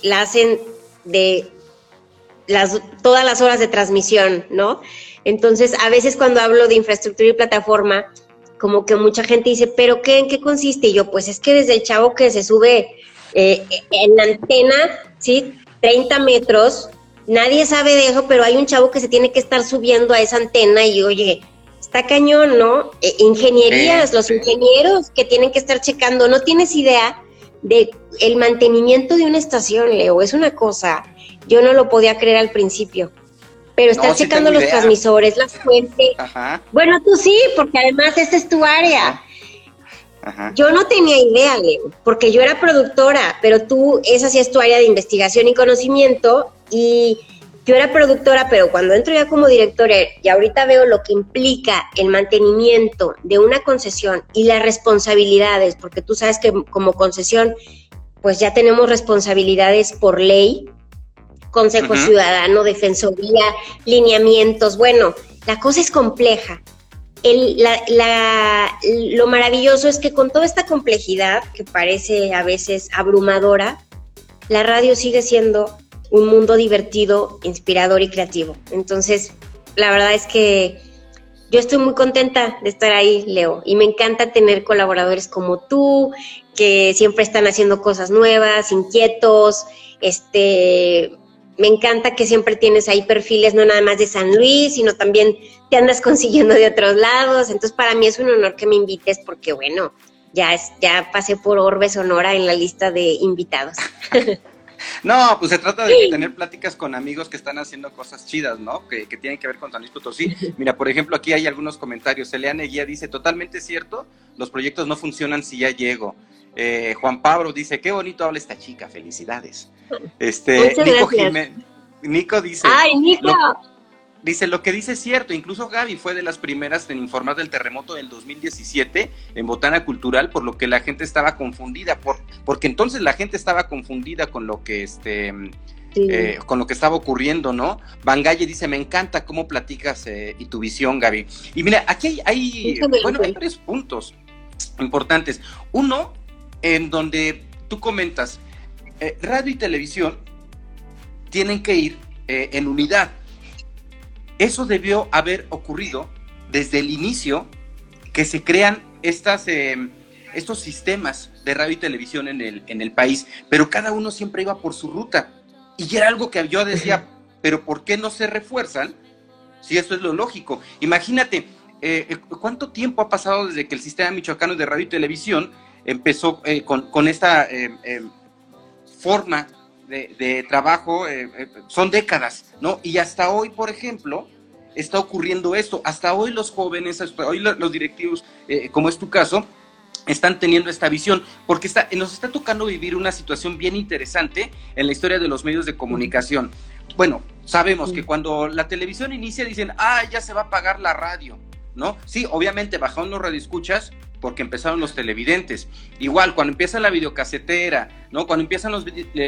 la hacen de las, todas las horas de transmisión, ¿no? Entonces, a veces cuando hablo de infraestructura y plataforma, como que mucha gente dice, ¿pero qué? ¿En qué consiste? Y yo, pues es que desde el chavo que se sube eh, en la antena, ¿sí? 30 metros, nadie sabe de eso, pero hay un chavo que se tiene que estar subiendo a esa antena y oye, está cañón, ¿no? Eh, ingenierías, los ingenieros que tienen que estar checando, no tienes idea de el mantenimiento de una estación, Leo, es una cosa, yo no lo podía creer al principio pero estás checando los transmisores, las fuentes. Bueno, tú sí, porque además esta es tu área. Yo no tenía idea, Leo, porque yo era productora, pero tú, esa sí es tu área de investigación y conocimiento, y yo era productora, pero cuando entro ya como directora y ahorita veo lo que implica el mantenimiento de una concesión y las responsabilidades, porque tú sabes que como concesión, pues ya tenemos responsabilidades por ley, Consejo Ciudadano, Defensoría, lineamientos. Bueno, la cosa es compleja. lo maravilloso es que con toda esta complejidad, que parece a veces abrumadora, la radio sigue siendo un mundo divertido, inspirador y creativo. Entonces, la verdad es que yo estoy muy contenta de estar ahí, Leo, y me encanta tener colaboradores como tú, que siempre están haciendo cosas nuevas, inquietos, este, me encanta que siempre tienes ahí perfiles no nada más de San Luis, sino también te andas consiguiendo de otros lados. Entonces, para mí es un honor que me invites porque, bueno, ya, es, ya pasé por Orbe Sonora en la lista de invitados. No, pues se trata de tener pláticas con amigos que están haciendo cosas chidas, ¿no? Que, tienen que ver con San Luis Potosí. Mira, por ejemplo, aquí hay algunos comentarios. Eliane Guía dice, totalmente cierto, los proyectos no funcionan si ya llego. Eh, Juan Pablo dice, qué bonito habla esta chica, felicidades. Este, Nico, Nico dice, ¡ay, Nico! Dice, lo que dice es cierto, incluso Gaby fue de las primeras en informar del terremoto del 2017 en Botana Cultural, por lo que la gente estaba confundida, por, porque entonces la gente estaba confundida con lo que este eh, con lo que estaba ocurriendo, ¿no? Bangalle dice, me encanta cómo platicas eh, y tu visión, Gaby. Y mira, aquí hay, bueno, hay tres puntos importantes. Uno, en donde tú comentas, eh, radio y televisión tienen que ir en unidad eso debió haber ocurrido desde el inicio que se crean estas, em, estos sistemas de radio y televisión en el, en el país, pero cada uno siempre iba por su ruta. Y era algo que yo decía, pero ¿por qué no se refuerzan si esto es lo lógico? Imagínate, eh, eh, ¿cuánto tiempo ha pasado desde que el sistema michoacano de radio y televisión empezó eh, con, con, esta em, em, forma de, trabajo eh, eh, son décadas, ¿no? Y hasta hoy, por ejemplo, está ocurriendo esto. Hasta hoy los jóvenes, hasta hoy los directivos, eh, como es tu caso, están teniendo esta visión, porque está, nos está tocando vivir una situación bien interesante en la historia de los medios de comunicación. Bueno, sabemos que cuando la televisión inicia dicen, ah, ya se va a pagar la radio, ¿no? Sí, obviamente bajaron los radioescuchas, porque empezaron los televidentes. Igual, cuando empieza la videocasetera, ¿no? Cuando empiezan los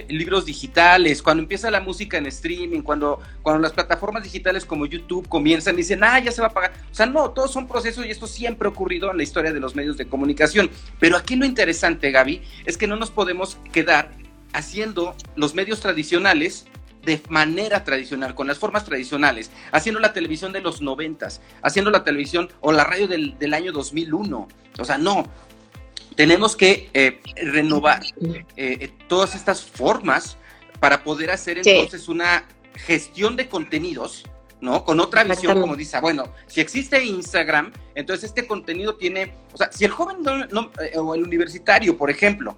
libros digitales, cuando empieza la música en streaming, cuando, cuando las plataformas digitales como YouTube comienzan, dicen, ah, ya se va a pagar. O sea, no, todos son procesos y esto siempre ha ocurrido en la historia de los medios de comunicación. Pero aquí lo interesante, Gaby, es que no nos podemos quedar haciendo los medios tradicionales de manera tradicional, con las formas tradicionales, haciendo la televisión de los noventas, haciendo la televisión o la radio del, año 2001. O sea, no, tenemos que eh, renovar eh, eh, todas estas formas para poder hacer entonces una gestión de contenidos, ¿no? Con otra visión, como dice, bueno, si existe Instagram, entonces este contenido tiene, o sea, si el joven o el universitario, por ejemplo,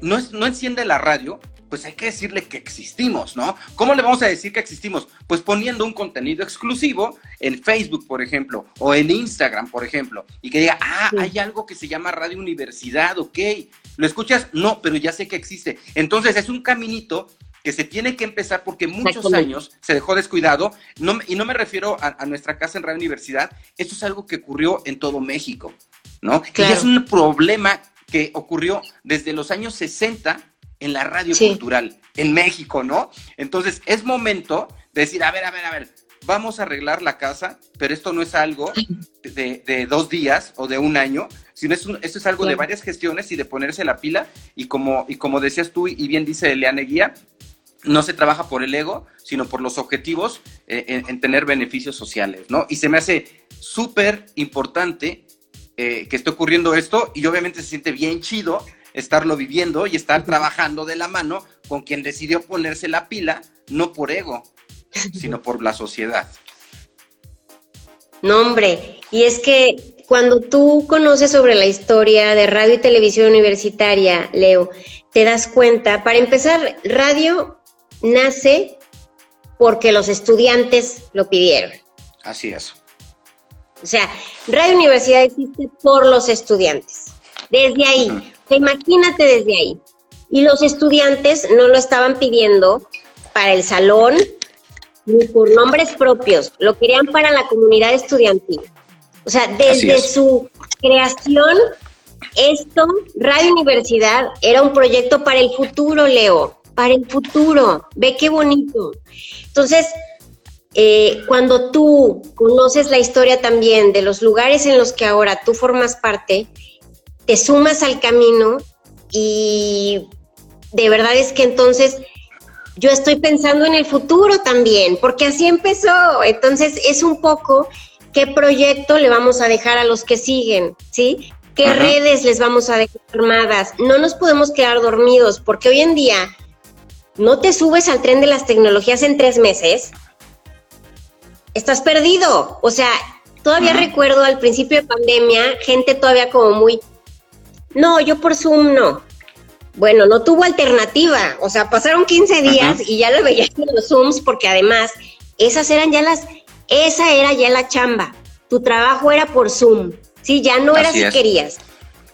no, no enciende la radio, pues hay que decirle que existimos, ¿no? ¿Cómo le vamos a decir que existimos? Pues poniendo un contenido exclusivo en Facebook, por ejemplo, o en Instagram, por ejemplo, y que diga, ah, hay algo que se llama Radio Universidad, ok, ¿lo escuchas? No, pero ya sé que existe. Entonces es un caminito que se tiene que empezar porque muchos años se dejó descuidado, no, y no me refiero a, nuestra casa en Radio Universidad, esto es algo que ocurrió en todo México, ¿no? Y es un problema que ocurrió desde los años 60 en la radio cultural en México, ¿no? Entonces es momento de decir, a ver, a ver, a ver, vamos a arreglar la casa, pero esto no es algo de, dos días o de un año, sino es esto es algo de varias gestiones y de ponerse la pila. Y como, y como decías tú y bien dice Leane Guía, no se trabaja por el ego, sino por los objetivos eh, en, tener beneficios sociales, ¿no? Y se me hace súper importante eh, que esté ocurriendo esto y obviamente se siente bien chido estarlo viviendo y estar trabajando de la mano con quien decidió ponerse la pila, no por ego, sino por la sociedad. No, hombre, y es que cuando tú conoces sobre la historia de radio y televisión universitaria, Leo, te das cuenta, para empezar, radio nace porque los estudiantes lo pidieron. Así es. O sea, Radio Universidad existe por los estudiantes. Desde ahí, imagínate desde ahí. Y los estudiantes no lo estaban pidiendo para el salón ni por nombres propios, lo querían para la comunidad estudiantil. O sea, desde su creación, esto, Radio Universidad, era un proyecto para el futuro, Leo, para el futuro. Ve qué bonito. Entonces, eh, cuando tú conoces la historia también de los lugares en los que ahora tú formas parte, te sumas al camino y de verdad es que entonces yo estoy pensando en el futuro también, porque así empezó. Entonces es un poco qué proyecto le vamos a dejar a los que siguen, ¿sí? ¿Qué redes les vamos a dejar armadas? No nos podemos quedar dormidos, porque hoy en día no te subes al tren de las tecnologías en tres meses, estás perdido. O sea, todavía recuerdo al principio de pandemia, gente todavía como muy, no, yo por Zoom no. Bueno, no tuvo alternativa. O sea, pasaron 15 días y ya lo veías en los Zooms porque además esas eran ya las, esa era ya la chamba. Tu trabajo era por Zoom. Sí, ya no era si querías.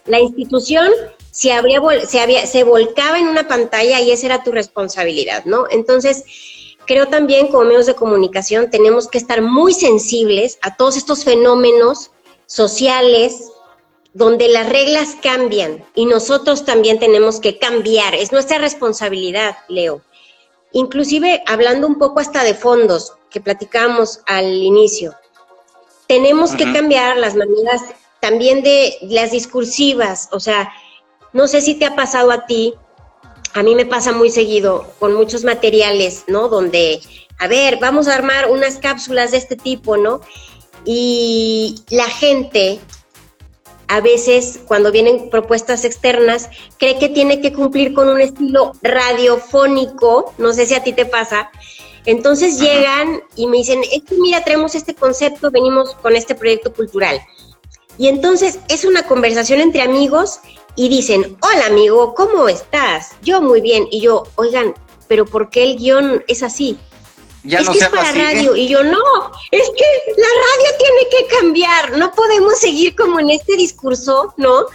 La institución se, habría, se, había, se volcaba en una pantalla y esa era tu responsabilidad, ¿no? Entonces, creo también como medios de comunicación tenemos que estar muy sensibles a todos estos fenómenos sociales donde las reglas cambian y nosotros también tenemos que cambiar. Es nuestra responsabilidad, Leo. Inclusive hablando un poco hasta de fondos que platicamos al inicio, tenemos que cambiar las maneras también de las discursivas, o sea, no sé si te ha pasado a ti, a mí me pasa muy seguido con muchos materiales, ¿no? Donde, a ver, vamos a armar unas cápsulas de este tipo, ¿no? Y la gente a veces cuando vienen propuestas externas cree que tiene que cumplir con un estilo radiofónico, no sé si a ti te pasa. Entonces llegan y me dicen, es que mira, traemos este concepto, venimos con este proyecto cultural. Y entonces es una conversación entre amigos y dicen, hola amigo, ¿cómo estás? Yo muy bien. Y yo, oigan, pero ¿por qué el guion es así? Ya es no que es para radio. Y yo, no, es que la radio tiene que cambiar. No podemos seguir como en este discurso, ¿no?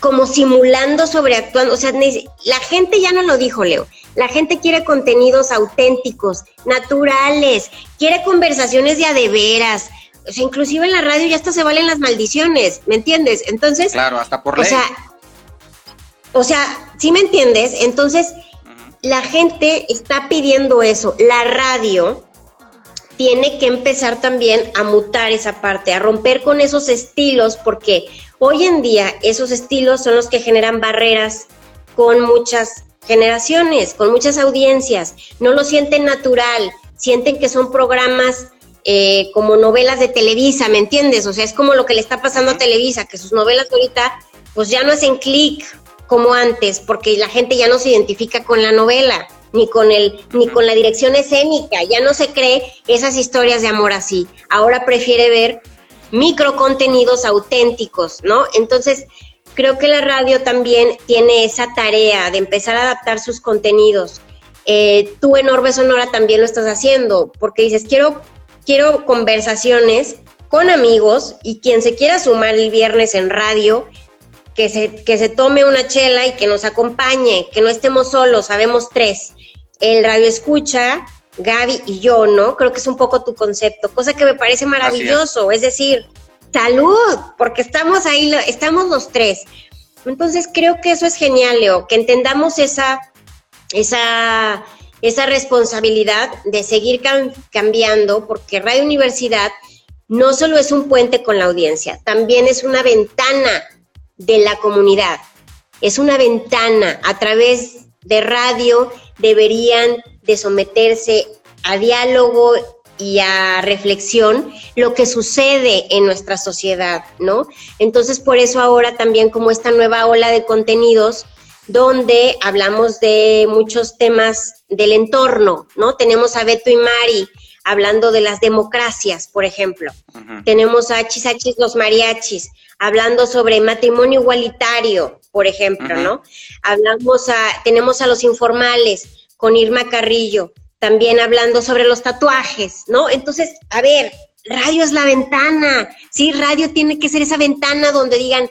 Como simulando, sobreactuando. O sea, la gente ya no lo dijo, Leo. La gente quiere contenidos auténticos, naturales, quiere conversaciones de a de veras, o sea, inclusive en la radio ya hasta se valen las maldiciones, ¿me entiendes? Entonces. Claro, hasta por ley. O sea, o sea, ¿sí me entiendes? Entonces, la gente está pidiendo eso. La radio tiene que empezar también a mutar esa parte, a romper con esos estilos, porque hoy en día esos estilos son los que generan barreras con muchas generaciones, con muchas audiencias. No lo sienten natural, sienten que son programas eh, como novelas de Televisa, ¿me entiendes? O sea, es como lo que le está pasando a Televisa, que sus novelas ahorita pues ya no hacen clic como antes, porque la gente ya no se identifica con la novela, ni con el, ni con la dirección escénica, ya no se cree esas historias de amor así. Ahora prefiere ver micro contenidos auténticos, ¿no? Entonces, creo que la radio también tiene esa tarea de empezar a adaptar sus contenidos. Eh, tú en Orbe Sonora también lo estás haciendo, porque dices, quiero quiero conversaciones con amigos y quien se quiera sumar el viernes en radio, que se, que se tome una chela y que nos acompañe, que no estemos solos, sabemos tres. El radio escucha, Gaby y yo, ¿no? Creo que es un poco tu concepto, cosa que me parece maravilloso, es. decir, salud, porque estamos ahí, estamos los tres. Entonces creo que eso es genial, Leo, que entendamos esa, esa esa responsabilidad de seguir cambiando, porque Radio Universidad no solo es un puente con la audiencia, también es una ventana de la comunidad, es una ventana a través de radio deberían de someterse a diálogo y a reflexión lo que sucede en nuestra sociedad, ¿no? Entonces, por eso ahora también como esta nueva ola de contenidos donde hablamos de muchos temas del entorno, ¿no? Tenemos a Beto y Mari hablando de las democracias, por ejemplo. Tenemos a Chisachis los mariachis hablando sobre matrimonio igualitario, por ejemplo, ¿no? Hablamos a, tenemos a los informales con Irma Carrillo, también hablando sobre los tatuajes, ¿no? Entonces, a ver, radio es la ventana, sí, radio tiene que ser esa ventana donde digan,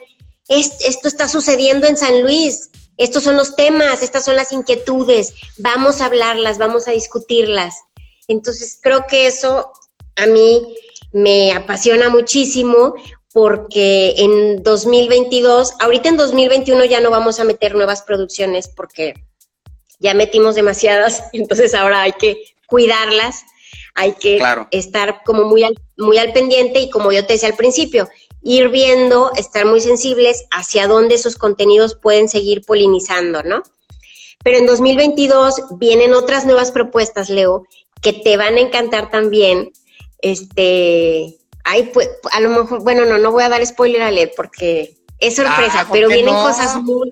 esto está sucediendo en San Luis, estos son los temas, estas son las inquietudes, vamos a hablarlas, vamos a discutirlas. Entonces creo que eso a mí me apasiona muchísimo porque en 2022, ahorita en 2021 ya no vamos a meter nuevas producciones porque ya metimos demasiadas, entonces ahora hay que cuidarlas, hay que estar como muy muy al pendiente y como yo te decía al principio, ir viendo, estar muy sensibles hacia dónde esos contenidos pueden seguir polinizando, ¿no? Pero en 2022 vienen otras nuevas propuestas, Leo, que te van a encantar también. Este, ay, pues, a lo mejor, bueno, no, no voy a dar spoiler a leer porque es sorpresa, ah, pero vienen cosas muy...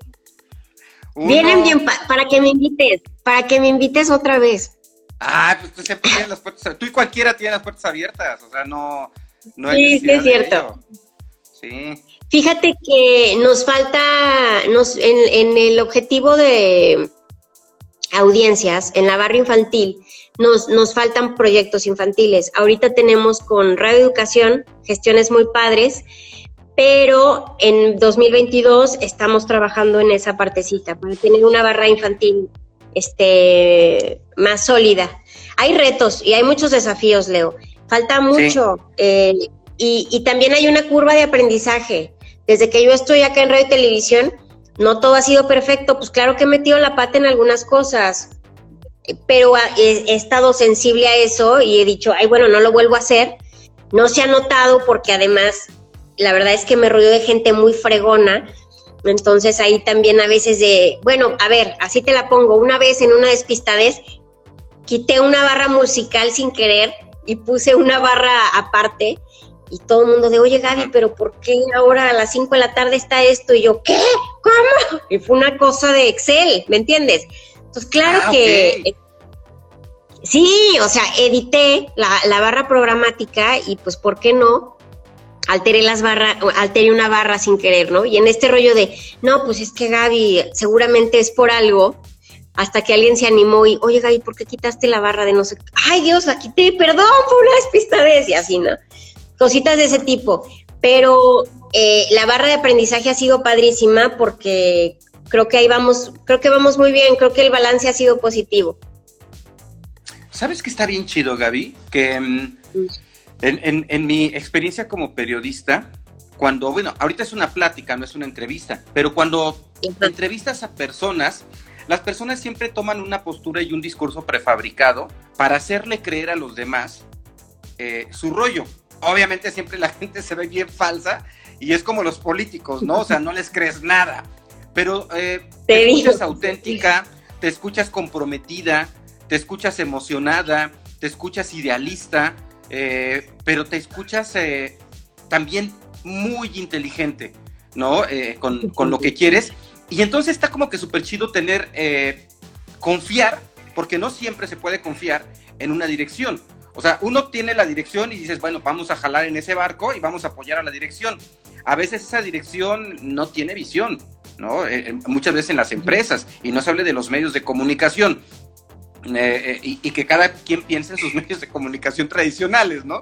Vienen bien para que me invites, para que me invites otra vez. Ah, pues tú siempre tienes las puertas, tú y cualquiera tiene las puertas abiertas, o sea, no, no hay Sí, sí es cierto. Sí. Fíjate que nos falta, nos, en, en el objetivo de audiencias, en la barra infantil, nos, nos faltan proyectos infantiles. Ahorita tenemos con Radio Educación gestiones muy padres pero en 2022 estamos trabajando en esa partecita para tener una barra infantil este, más sólida. Hay retos y hay muchos desafíos, Leo. Falta mucho eh, y, y, también hay una curva de aprendizaje. Desde que yo estoy acá en radio y televisión, no todo ha sido perfecto. Pues claro que he metido la pata en algunas cosas, pero he, estado sensible a eso y he dicho, ay, bueno, no lo vuelvo a hacer. No se ha notado porque además la verdad es que me rodeo de gente muy fregona. Entonces ahí también a veces de, bueno, a ver, así te la pongo. Una vez en una despistadez quité una barra musical sin querer y puse una barra aparte y todo el mundo de, oye Gaby, pero ¿por qué ahora a las 5 de la tarde está esto? Y yo, ¿qué? ¿Cómo? Y fue una cosa de Excel, ¿me entiendes? Entonces, claro ah, que... Sí, o sea, edité la, la barra programática y pues, ¿por qué no? alteré las barras, alteré una barra sin querer, ¿no? Y en este rollo de, no, pues es que Gaby, seguramente es por algo, hasta que alguien se animó y, oye Gaby, ¿por qué quitaste la barra de no sé? Ay Dios, la quité, perdón, fue una despistadez y así, ¿no? Cositas de ese tipo. Pero eh, la barra de aprendizaje ha sido padrísima porque creo que ahí vamos, creo que vamos muy bien, creo que el balance ha sido positivo. ¿Sabes qué está bien chido, Gaby? Que mm. En, mi experiencia como periodista, cuando, bueno, ahorita es una plática, no es una entrevista, pero cuando entrevistas a personas, las personas siempre toman una postura y un discurso prefabricado para hacerle creer a los demás eh, su rollo. Obviamente siempre la gente se ve bien falsa y es como los políticos, ¿no? O sea, no les crees nada, pero eh, te escuchas auténtica, te escuchas comprometida, te escuchas emocionada, te escuchas idealista, eh, pero te escuchas eh, también muy inteligente, ¿no? Eh, con, con, lo que quieres. Y entonces está como que súper chido tener, confiar, porque no siempre se puede confiar en una dirección. O sea, uno tiene la dirección y dices, bueno, vamos a jalar en ese barco y vamos a apoyar a la dirección. A veces esa dirección no tiene visión, ¿no? muchas veces en las empresas, y no se hable de los medios de comunicación. Eh, eh, y, que cada quien piense en sus medios de comunicación tradicionales, ¿no?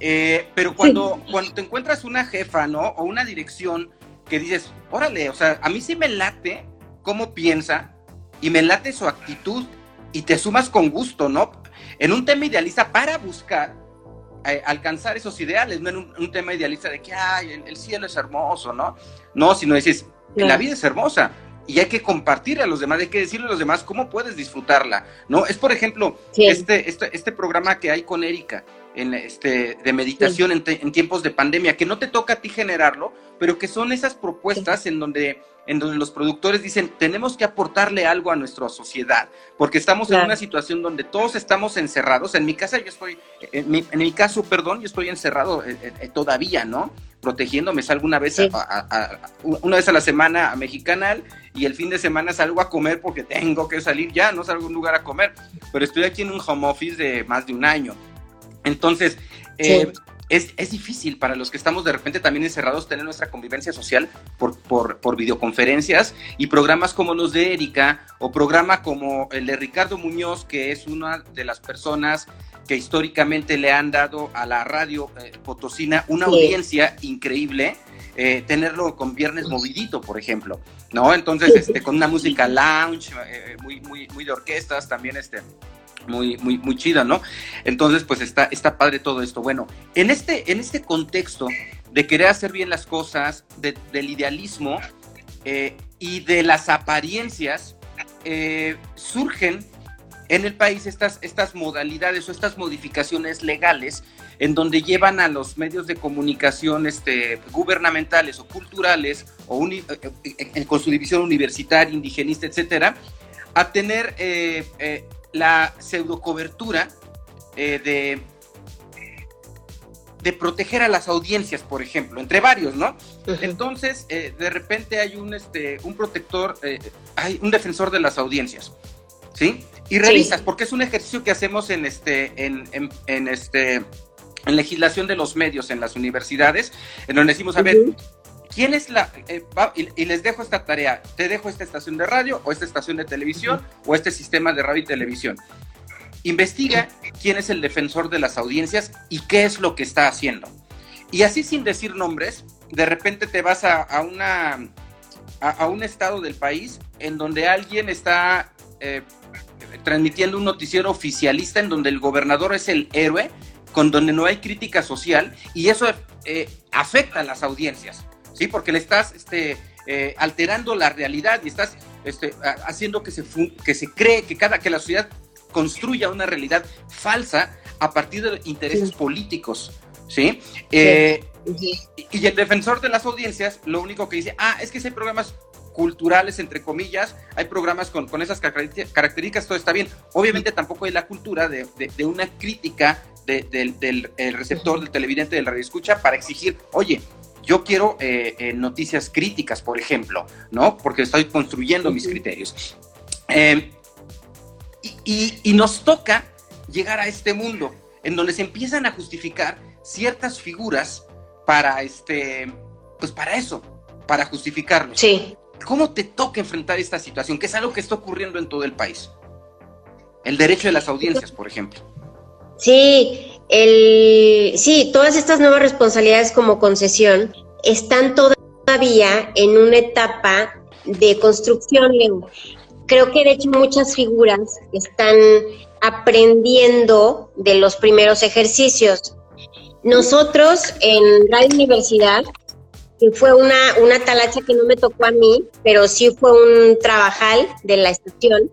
Eh, pero cuando, cuando te encuentras una jefa, ¿no? O una dirección que dices, órale, o sea, a mí sí me late cómo piensa y me late su actitud y te sumas con gusto, ¿no? En un tema idealista para buscar alcanzar esos ideales, no en un, tema idealista de que, ay, el, cielo es hermoso, ¿no? No, sino dices, la vida es hermosa, y hay que compartir a los demás, hay que decirle a los demás cómo puedes disfrutarla, ¿no? Es, por ejemplo, este, este, este programa que hay con Erika, en este, de meditación en, en, tiempos de pandemia, que no te toca a ti generarlo, pero que son esas propuestas en donde en donde los productores dicen, tenemos que aportarle algo a nuestra sociedad, porque estamos en una situación donde todos estamos encerrados. En mi casa yo estoy, en mi, en mi caso, perdón, yo estoy encerrado eh, eh, eh, todavía, ¿no? Protegiéndome, salgo una vez, a, una vez a la semana a Mexicanal y el fin de semana salgo a comer porque tengo que salir ya, no salgo a un lugar a comer, pero estoy aquí en un home office de más de un año. Entonces, es, es, difícil para los que estamos de repente también encerrados tener nuestra convivencia social por, por, por, videoconferencias y programas como los de Erika o programa como el de Ricardo Muñoz, que es una de las personas que históricamente le han dado a la radio eh, potosina una audiencia increíble. Eh, tenerlo con Viernes Movidito, por ejemplo, ¿no? Entonces, este, con una música lounge, eh, muy, muy, muy de orquestas, también este, muy, muy, muy chida, ¿no? Entonces, pues está, está padre todo esto. Bueno, en este, en este contexto de querer hacer bien las cosas, del idealismo eh, y de las apariencias, eh, surgen en el país estas, estas modalidades o estas modificaciones legales en donde llevan a los medios de comunicación este, gubernamentales o culturales o eh, con su división universitaria, indigenista, etcétera, a tener la pseudocobertura eh, de, de proteger a las audiencias, por ejemplo, entre varios, ¿no? Entonces, eh, de repente hay un, este, un protector, eh, hay un defensor de las audiencias, ¿sí? Y revisas, porque es un ejercicio que hacemos en, este, en, en, este, en legislación de los medios en las universidades, en donde decimos, a ver, ¿quién es la...? Eh, y, les dejo esta tarea, te dejo esta estación de radio o esta estación de televisión o este sistema de radio y televisión. Investiga quién es el defensor de las audiencias y qué es lo que está haciendo. Y así sin decir nombres, de repente te vas a, una, a, un estado del país en donde alguien está eh, transmitiendo un noticiero oficialista en donde el gobernador es el héroe, con donde no hay crítica social y eso eh, afecta a las audiencias, ¿sí? Porque le estás este, eh, alterando la realidad y estás este, haciendo que se, que se cree que cada que la sociedad construya una realidad falsa a partir de intereses políticos, ¿sí? Y el defensor de las audiencias lo único que dice, ah, es que si hay programas culturales, entre comillas, hay programas con, con esas características, todo está bien. Obviamente tampoco hay la cultura de, de, una crítica del receptor, del televidente, del radioescucha para exigir, oye, yo quiero eh, eh, noticias críticas, por ejemplo, ¿no? Porque estoy construyendo mis criterios. Em, y, y, nos toca llegar a este mundo en donde se empiezan a justificar ciertas figuras para este, pues para eso, para justificarlo. Sí. ¿Cómo te toca enfrentar esta situación? Que es algo que está ocurriendo en todo el país. El derecho de las audiencias, por ejemplo. Sí, el, sí, todas estas nuevas responsabilidades como concesión están todavía en una etapa de construcción, Creo que de hecho muchas figuras están aprendiendo de los primeros ejercicios. Nosotros en Radio Universidad, que fue una, una talacha que no me tocó a mí, pero sí fue un trabajal de la estación,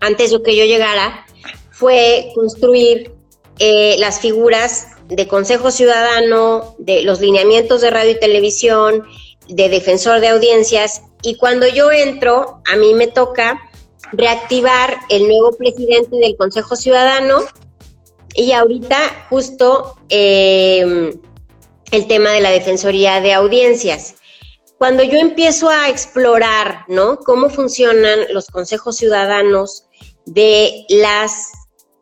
antes de que yo llegara, fue construir eh, las figuras de Consejo Ciudadano, de los lineamientos de radio y televisión, de defensor de audiencias, y cuando yo entro, a mí me toca reactivar el nuevo presidente del Consejo Ciudadano y ahorita justo eh, el tema de la Defensoría de Audiencias. Cuando yo empiezo a explorar, ¿no? Cómo funcionan los consejos ciudadanos de las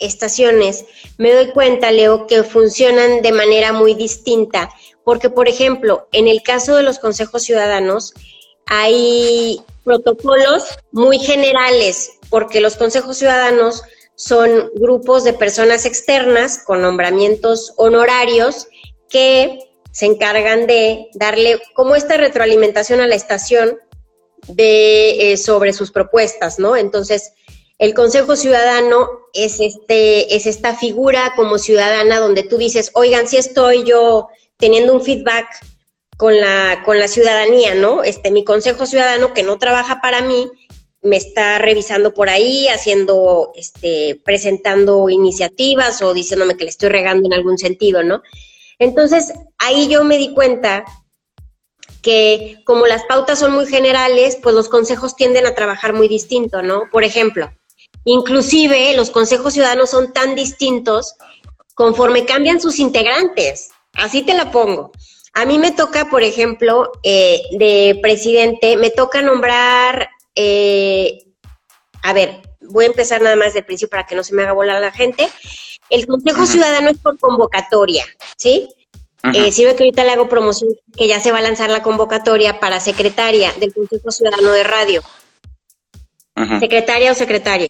estaciones, me doy cuenta, Leo, que funcionan de manera muy distinta. Porque, por ejemplo, en el caso de los consejos ciudadanos, hay protocolos muy generales, porque los consejos ciudadanos son grupos de personas externas con nombramientos honorarios que se encargan de darle como esta retroalimentación a la estación de, eh, sobre sus propuestas, ¿no? Entonces, el Consejo Ciudadano es, este, es esta figura como ciudadana donde tú dices, oigan, si estoy yo teniendo un feedback con la, con la ciudadanía, ¿no? Este, mi Consejo Ciudadano que no trabaja para mí, me está revisando por ahí, haciendo, este, presentando iniciativas o diciéndome que le estoy regando en algún sentido, ¿no? Entonces, ahí yo me di cuenta que como las pautas son muy generales, pues los consejos tienden a trabajar muy distinto, ¿no? Por ejemplo, inclusive los consejos ciudadanos son tan distintos conforme cambian sus integrantes. Así te la pongo. A mí me toca, por ejemplo, eh, de presidente, me toca nombrar eh, a ver, voy a empezar nada más del principio para que no se me haga volar la gente. El Consejo Ciudadano es por convocatoria, ¿sí? Eh, sí ve que ahorita le hago promoción que ya se va a lanzar la convocatoria para secretaria del Consejo Ciudadano de Radio. Secretaria o secretaria.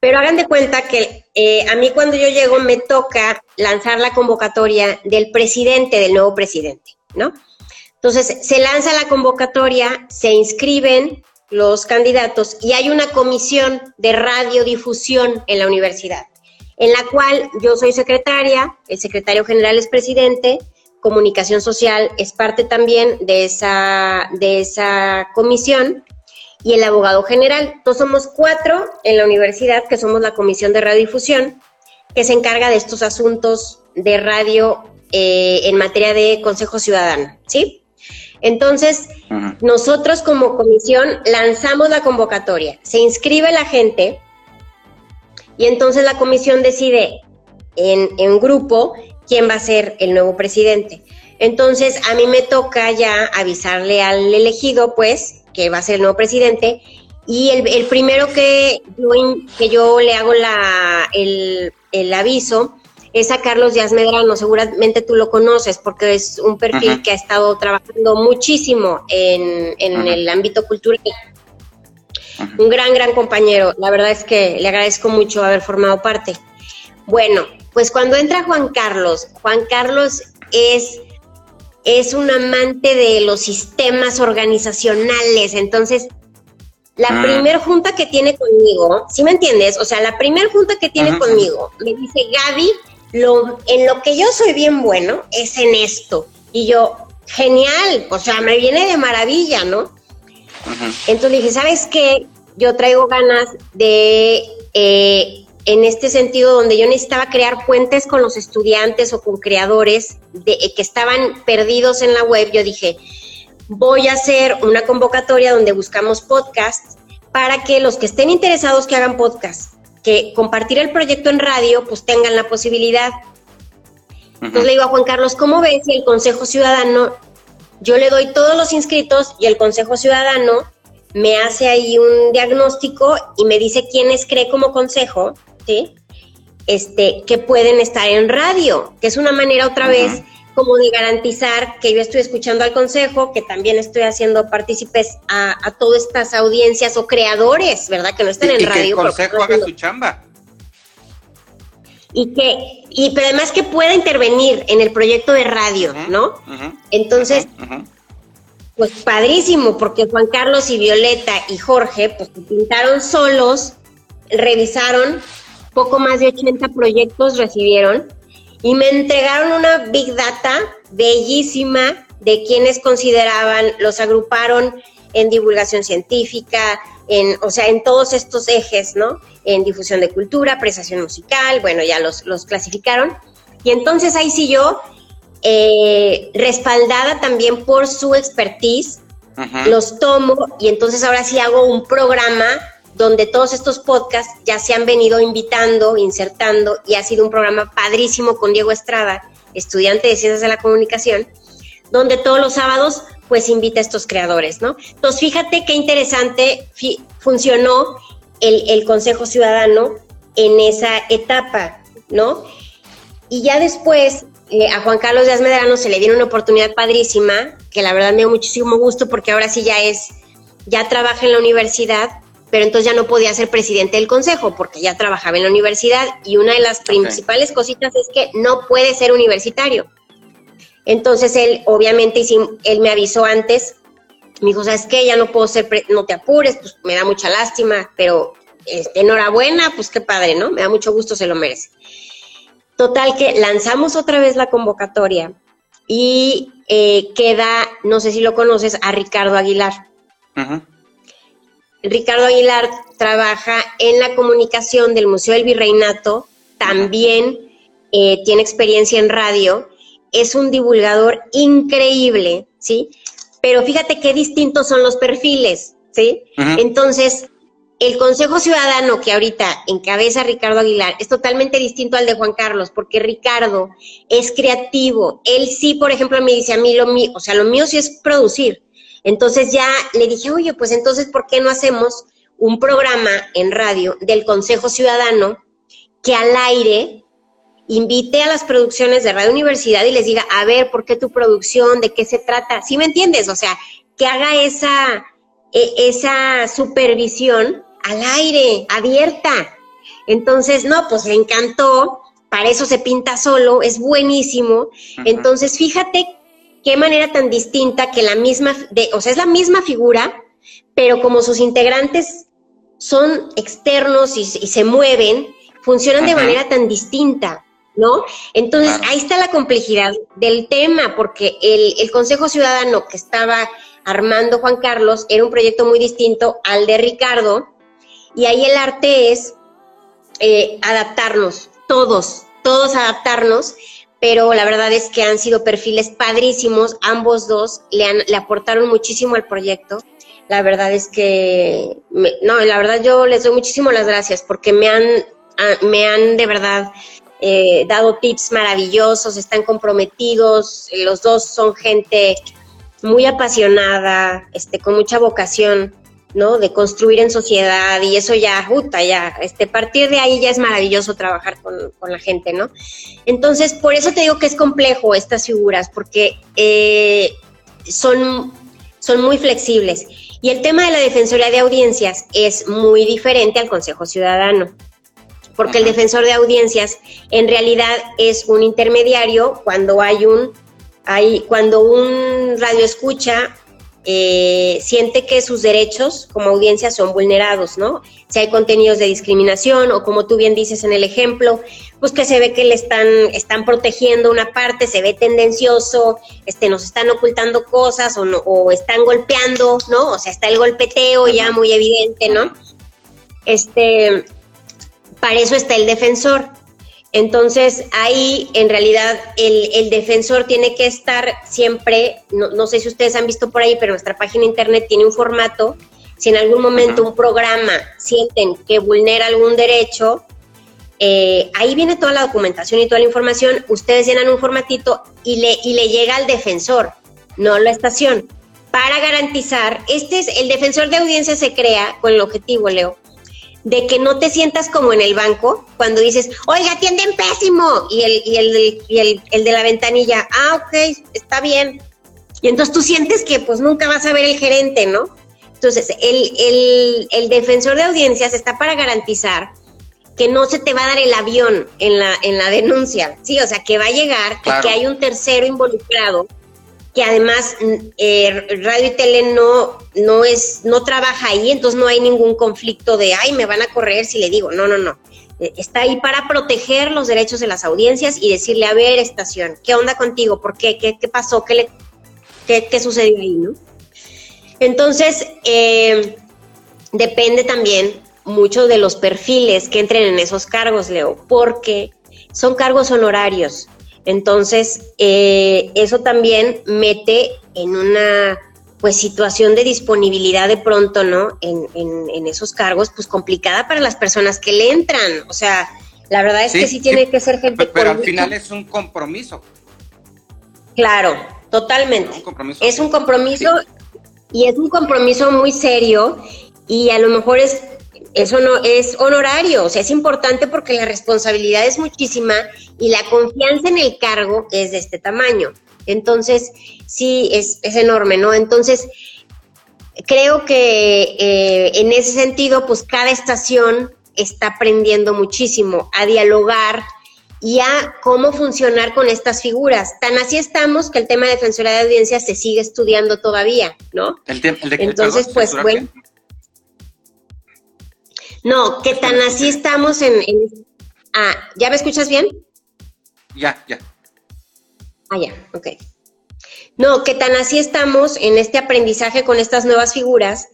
Pero hagan de cuenta que eh, a mí cuando yo llego me toca lanzar la convocatoria del presidente, del nuevo presidente, ¿no? Entonces, se lanza la convocatoria, se inscriben los candidatos y hay una comisión de radiodifusión en la universidad, en la cual yo soy secretaria, el secretario general es presidente, comunicación social es parte también de esa, de esa comisión y el abogado general. Entonces somos cuatro en la universidad que somos la comisión de radiodifusión que se encarga de estos asuntos de radio eh, en materia de consejo ciudadano, ¿sí? Entonces, nosotros como comisión lanzamos la convocatoria, se inscribe la gente y entonces la comisión decide en, en grupo quién va a ser el nuevo presidente. Entonces, a mí me toca ya avisarle al elegido, pues, que va a ser el nuevo presidente, y el, primero que yo, que yo le hago la, el, aviso es a Carlos Díaz Medrano, seguramente tú lo conoces porque es un perfil que ha estado trabajando muchísimo en, el ámbito cultural. Un gran, gran compañero. La verdad es que le agradezco mucho haber formado parte. Bueno, pues cuando entra Juan Carlos, Juan Carlos es, es un amante de los sistemas organizacionales, entonces la ah. primer junta que tiene conmigo, ¿sí me entiendes? O sea, la primer junta que tiene conmigo, me dice, Gaby, lo, en lo que yo soy bien bueno es en esto. Y yo, genial, o sea, me viene de maravilla, ¿no? Entonces dije, ¿sabes qué? Yo traigo ganas de, eh, en este sentido, donde yo necesitaba crear puentes con los estudiantes o con creadores de, que estaban perdidos en la web, yo dije, voy a hacer una convocatoria donde buscamos podcasts para que los que estén interesados que hagan podcast, que compartir el proyecto en radio, pues tengan la posibilidad. Entonces le digo a Juan Carlos, ¿cómo ves si el Consejo Ciudadano, yo le doy todos los inscritos y el Consejo Ciudadano me hace ahí un diagnóstico y me dice quiénes cree como consejo, ¿sí? Este, que pueden estar en radio, que es una manera otra vez como de garantizar que yo estoy escuchando al consejo, que también estoy haciendo partícipes a, todas estas audiencias o creadores, ¿verdad? Que no están en radio. Que el consejo haga su chamba. Y que, y pero además que pueda intervenir en el proyecto de radio, ¿no? Entonces, pues padrísimo, porque Juan Carlos y Violeta y Jorge, pues pintaron solos, revisaron, poco más de 80 proyectos recibieron y me entregaron una Big Data bellísima de quienes consideraban, los agruparon en divulgación científica, en, o sea, en todos estos ejes, ¿no? En difusión de cultura, apreciación musical, bueno, ya los, los clasificaron. Y entonces ahí sí yo, eh, respaldada también por su expertise, los tomo y entonces ahora sí hago un programa donde todos estos podcasts ya se han venido invitando, insertando, y ha sido un programa padrísimo con Diego Estrada, estudiante de Ciencias de la Comunicación, donde todos los sábados pues invita a estos creadores, ¿no? Entonces, fíjate qué interesante funcionó el, Consejo Ciudadano en esa etapa, ¿no? Y ya después eh, a Juan Carlos Díaz Medrano se le dio una oportunidad padrísima, que la verdad me dio muchísimo gusto porque ahora sí ya es, ya trabaja en la universidad pero entonces ya no podía ser presidente del consejo porque ya trabajaba en la universidad y una de las principales cositas es que no puede ser universitario. Entonces él, obviamente, él me avisó antes, me dijo, ¿sabes qué? Ya no puedo ser, no te apures, pues me da mucha lástima, pero este, enhorabuena, pues qué padre, ¿no? Me da mucho gusto, se lo merece. Total que lanzamos otra vez la convocatoria y eh, queda, no sé si lo conoces, a Ricardo Aguilar. Ajá. Ricardo Aguilar trabaja en la comunicación del Museo del Virreinato, también eh, tiene experiencia en radio, es un divulgador increíble, ¿sí? Pero fíjate qué distintos son los perfiles, ¿sí? Entonces, el Consejo Ciudadano que ahorita encabeza Ricardo Aguilar es totalmente distinto al de Juan Carlos, porque Ricardo es creativo. Él sí, por ejemplo, me dice a mí lo mío, o sea, lo mío sí es producir, entonces ya le dije, oye, pues entonces, ¿por qué no hacemos un programa en radio del Consejo Ciudadano que al aire invite a las producciones de Radio Universidad y les diga, a ver, ¿por qué tu producción? ¿De qué se trata? ¿Sí me entiendes? O sea, que haga esa, e, esa supervisión al aire, abierta. Entonces, no, pues le encantó, para eso se pinta solo, es buenísimo. Entonces, fíjate qué manera tan distinta que la misma, de, o sea, es la misma figura, pero como sus integrantes son externos y, se mueven, funcionan de manera tan distinta, ¿no? Entonces, ahí está la complejidad del tema, porque el, Consejo Ciudadano que estaba armando Juan Carlos era un proyecto muy distinto al de Ricardo, y ahí el arte es eh, adaptarnos, todos, todos adaptarnos pero la verdad es que han sido perfiles padrísimos, ambos dos le, han, le aportaron muchísimo al proyecto. La verdad es que, no, la verdad yo les doy muchísimo las gracias porque me han, ah, me han de verdad eh, dado tips maravillosos, están comprometidos, los dos son gente muy apasionada, este, con mucha vocación, ¿no? De construir en sociedad y eso ya, puta, ya, este, partir de ahí ya es maravilloso trabajar con, la gente, ¿no? Entonces, por eso te digo que es complejo estas figuras, porque eh, son, son muy flexibles. Y el tema de la Defensoría de Audiencias es muy diferente al Consejo Ciudadano, porque el defensor de audiencias en realidad es un intermediario cuando hay un, hay, cuando un radio escucha eh, siente que sus derechos como audiencia son vulnerados, ¿no? Si hay contenidos de discriminación o como tú bien dices en el ejemplo, pues que se ve que le están, están protegiendo una parte, se ve tendencioso, este, nos están ocultando cosas o, no, o están golpeando, ¿no? O sea, está el golpeteo ya muy evidente, ¿no? Este, para eso está el defensor. Entonces, ahí en realidad el, defensor tiene que estar siempre, no, sé si ustedes han visto por ahí, pero nuestra página internet tiene un formato. Si en algún momento un programa sienten que vulnera algún derecho, eh, ahí viene toda la documentación y toda la información. Ustedes llenan un formatito y le, y le llega al defensor, no la estación, para garantizar, este es el defensor de audiencia se crea con el objetivo, Leo, de que no te sientas como en el banco cuando dices, oiga, atienden pésimo, y el, y el, y el, el de la ventanilla, ah, ok, está bien. Y entonces tú sientes que pues nunca vas a ver el gerente, ¿no? Entonces, el, el, el defensor de audiencias está para garantizar que no se te va a dar el avión en la, en la denuncia, sí, o sea, que va a llegar que hay un tercero involucrado que además mm, eh, Radio y Tele no, no, es, no trabaja ahí, entonces no hay ningún conflicto de, ay, me van a correr si le digo, no, no, no. Eh, está ahí para proteger los derechos de las audiencias y decirle, a ver, estación, ¿qué onda contigo? ¿Por qué? ¿Qué, qué pasó? ¿Qué, le, qué, qué sucedió ahí? ¿no? Entonces, eh, depende también mucho de los perfiles que entren en esos cargos, Leo, porque son cargos honorarios. Entonces, eh, eso también mete en una pues situación de disponibilidad de pronto, ¿no? En, en, esos cargos, pues complicada para las personas que le entran. O sea, la verdad es que sí tiene que ser gente. Pero, pero al final es un compromiso. Claro, totalmente. Es un compromiso, es un compromiso y es un compromiso muy serio y a lo mejor es eso no es honorario, o sea, es importante porque la responsabilidad es muchísima y la confianza en el cargo es de este tamaño. Entonces, sí, es, enorme, ¿no? Entonces, creo que eh, en ese sentido, pues cada estación está aprendiendo muchísimo a dialogar y a cómo funcionar con estas figuras. Tan así estamos que el tema de defensoría de audiencia se sigue estudiando todavía, ¿no? El, de, Entonces, pues bueno. No, que tan así estamos en, Ah, ¿ya me escuchas bien? Ya, ya. Ah, ya, ok. No, que tan así estamos en este aprendizaje con estas nuevas figuras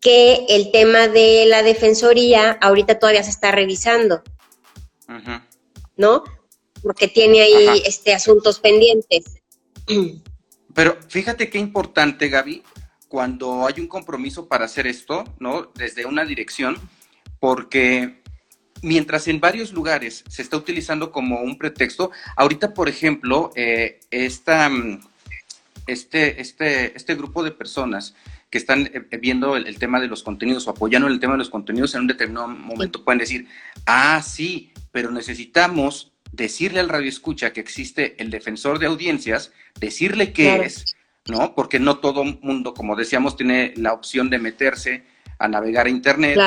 que el tema de la defensoría ahorita todavía se está revisando. ¿No? Porque tiene ahí este asuntos pendientes. Pero fíjate qué importante, Gaby, cuando hay un compromiso para hacer esto, ¿no? Desde una dirección, porque mientras en varios lugares se está utilizando como un pretexto, ahorita, por ejemplo, eh, mm, este, este, este grupo de personas que están eh, viendo el, tema de los contenidos o apoyando el tema de los contenidos en un determinado momento pueden decir, ah, sí, pero necesitamos decirle al radio escucha que existe el defensor de audiencias, decirle qué es, ¿no? Porque no todo mundo, como decíamos, tiene la opción de meterse a navegar a internet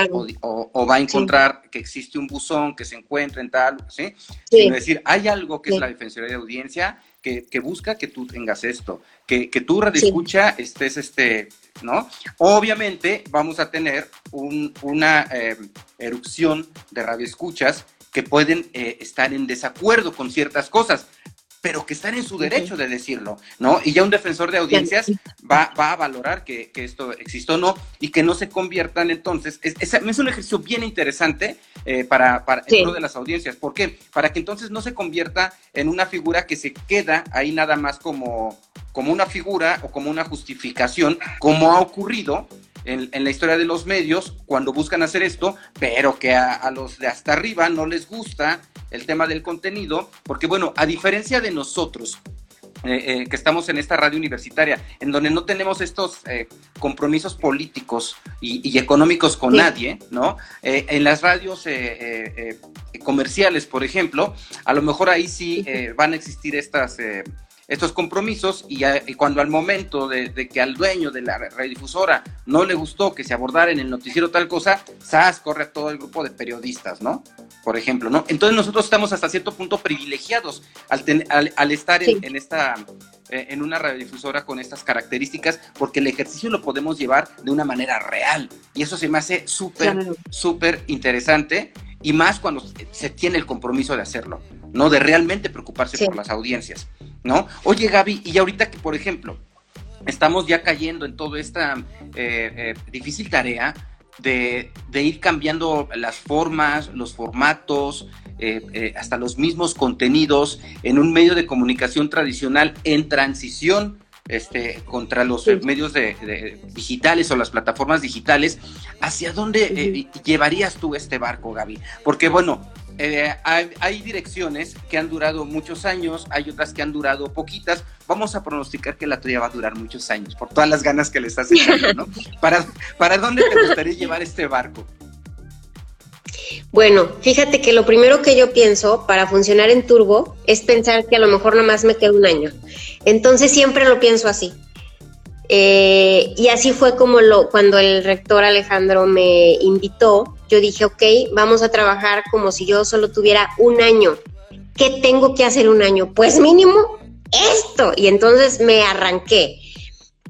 o, va a encontrar que existe un buzón que se encuentra en tal, ¿sí? Sino decir, hay algo que es la Defensoría de Audiencia que, busca que tú tengas esto, que, que tú radio escucha estés este, ¿no? Obviamente vamos a tener una eh, erupción de radioescuchas que pueden eh, estar en desacuerdo con ciertas cosas, pero que están en su derecho de decirlo, ¿no? Y ya un defensor de audiencias va, va a valorar que, esto existe o no y que no se conviertan entonces. Es, es, un ejercicio bien interesante eh, para, para sí. de las audiencias. ¿Por qué? Para que entonces no se convierta en una figura que se queda ahí nada más como, como una figura o como una justificación, como ha ocurrido en, la historia de los medios cuando buscan hacer esto, pero que a, a, los de hasta arriba no les gusta el tema del contenido, porque bueno, a diferencia de nosotros, eh, eh, que estamos en esta radio universitaria, en donde no tenemos estos eh, compromisos políticos y, económicos con nadie, ¿no? en las radios comerciales, por ejemplo, a lo mejor ahí sí van a existir estas estos compromisos y, cuando al momento de, que al dueño de la radiodifusora no le gustó que se abordara en el noticiero tal cosa, SAS corre a todo el grupo de periodistas, ¿no? Por ejemplo, ¿no? Entonces nosotros estamos hasta cierto punto privilegiados al, al, estar en, esta eh, en una radiodifusora con estas características, porque el ejercicio lo podemos llevar de una manera real. Y eso se me hace súper, súper interesante, y más cuando se tiene el compromiso de hacerlo, ¿no? De realmente preocuparse por las audiencias. ¿No? Oye, Gaby, y ahorita que, por ejemplo, estamos ya cayendo en toda esta eh, eh, difícil tarea de, ir cambiando las formas, los formatos, eh, hasta los mismos contenidos en un medio de comunicación tradicional en transición este, contra los medios de, digitales o las plataformas digitales, ¿hacia dónde llevarías tú este barco, Gaby? Porque bueno, eh, hay, direcciones que han durado muchos años, hay otras que han durado poquitas. Vamos a pronosticar que la tuya va a durar muchos años, por todas las ganas que le estás echando, ¿no? ¿Para, ¿Para dónde te gustaría llevar este barco? Bueno, fíjate que lo primero que yo pienso para funcionar en turbo es pensar que a lo mejor nomás me queda un año. Entonces siempre lo pienso así. Eh, y así fue como lo, cuando el rector Alejandro me invitó, yo dije, ok, vamos a trabajar como si yo solo tuviera un año. ¿Qué tengo que hacer un año? Pues mínimo esto. Y entonces me arranqué.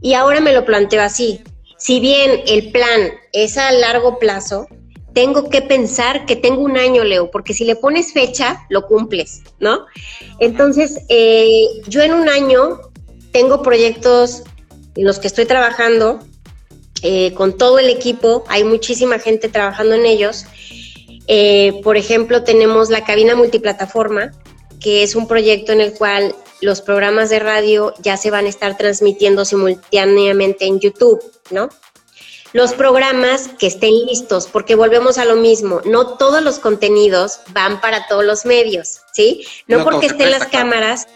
Y ahora me lo planteo así. Si bien el plan es a largo plazo, tengo que pensar que tengo un año, Leo, porque si le pones fecha, lo cumples, ¿no? Entonces, eh, yo en un año tengo proyectos en los que estoy trabajando eh, con todo el equipo, hay muchísima gente trabajando en ellos. Eh, por ejemplo, tenemos la cabina multiplataforma, que es un proyecto en el cual los programas de radio ya se van a estar transmitiendo simultáneamente en YouTube, ¿no? Los programas que estén listos, porque volvemos a lo mismo, no todos los contenidos van para todos los medios, ¿sí? No, porque estén las cámaras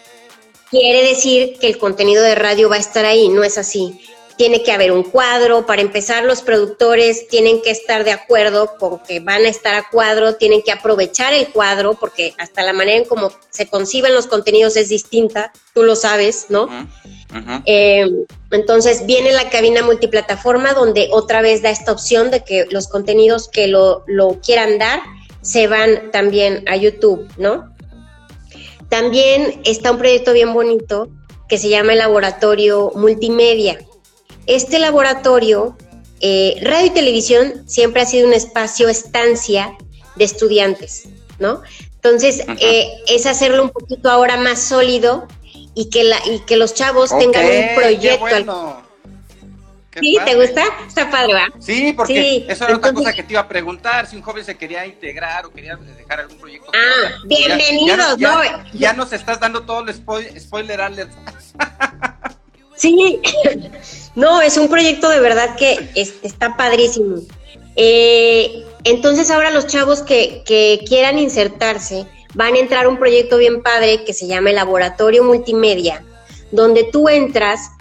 quiere decir que el contenido de radio va a estar ahí, no es así. Tiene que haber un cuadro, para empezar los productores tienen que estar de acuerdo con que van a estar a cuadro, tienen que aprovechar el cuadro, porque hasta la manera en cómo se conciben los contenidos es distinta, tú lo sabes, ¿no? Eh, entonces viene la cabina multiplataforma donde otra vez da esta opción de que los contenidos que lo, lo quieran dar se van también a YouTube, ¿no? También está un proyecto bien bonito que se llama el Laboratorio Multimedia. Este laboratorio, eh, radio y televisión siempre ha sido un espacio estancia de estudiantes, ¿no? Entonces, eh, es hacerlo un poquito ahora más sólido y que, la, y que los chavos tengan un proyecto. ¿Sí? ¿Te gusta? Está padre, ¿va? Sí, porque eso era otra cosa que te iba a preguntar, si un joven se quería integrar o quería dejar algún proyecto. Ah, bienvenidos, ya, ya, ya, nos estás dando todo el spoiler alert. Sí, no, es un proyecto de verdad que está padrísimo. Eh, entonces ahora los chavos que, que quieran insertarse van a entrar a un proyecto bien padre que se llama el Laboratorio Multimedia, donde tú entras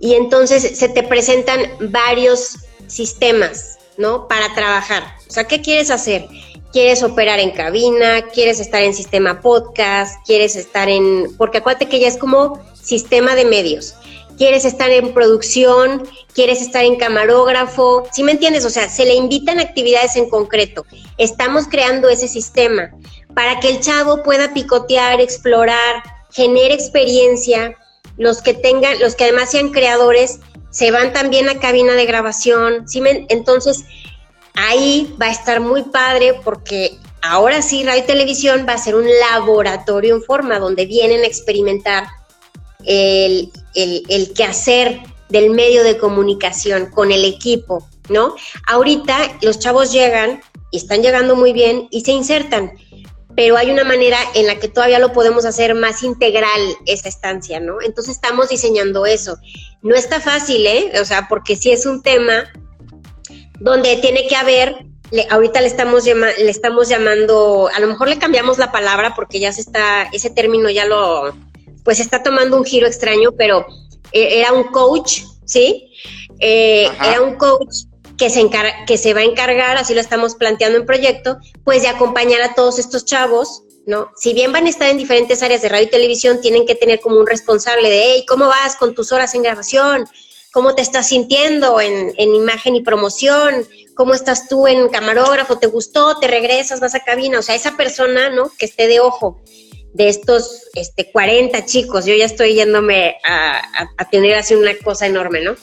y entonces se te presentan varios sistemas, ¿no? Para trabajar. O sea, ¿qué quieres hacer? ¿Quieres operar en cabina? ¿Quieres estar en sistema podcast? ¿Quieres estar en...? Porque acuérdate que ya es como sistema de medios. ¿Quieres estar en producción? ¿Quieres estar en camarógrafo? ¿Sí me entiendes? O sea, se le invitan actividades en concreto. Estamos creando ese sistema para que el chavo pueda picotear, explorar, genere experiencia los que tengan, los que además sean creadores, se van también a cabina de grabación. ¿sí Entonces, ahí va a estar muy padre porque ahora sí, Radio y Televisión va a ser un laboratorio en forma donde vienen a experimentar el, el, el quehacer del medio de comunicación con el equipo, ¿no? Ahorita los chavos llegan y están llegando muy bien y se insertan pero hay una manera en la que todavía lo podemos hacer más integral esa estancia, ¿no? Entonces estamos diseñando eso. No está fácil, ¿eh? O sea, porque sí es un tema donde tiene que haber ahorita le estamos, le estamos llamando, a lo mejor le cambiamos la palabra porque ya se está, ese término ya lo, pues está tomando un giro extraño, pero e, era un coach, ¿sí? Eh, era un coach que se, que se va a encargar, así lo estamos planteando en proyecto, pues de acompañar a todos estos chavos, ¿no? Si bien van a estar en diferentes áreas de radio y televisión, tienen que tener como un responsable de, hey, ¿cómo vas con tus horas en grabación? ¿Cómo te estás sintiendo en, en imagen y promoción? ¿Cómo estás tú en camarógrafo? ¿Te gustó? ¿Te regresas? ¿Vas a cabina? O sea, esa persona, ¿no? Que esté de ojo de estos este, 40 chicos, yo ya estoy yéndome a, a tener así una cosa enorme, ¿no?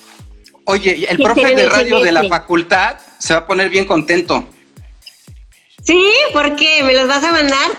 Oye, el profe de radio de la facultad se va a poner bien contento. Sí, ¿por qué? ¿Me los vas a mandar?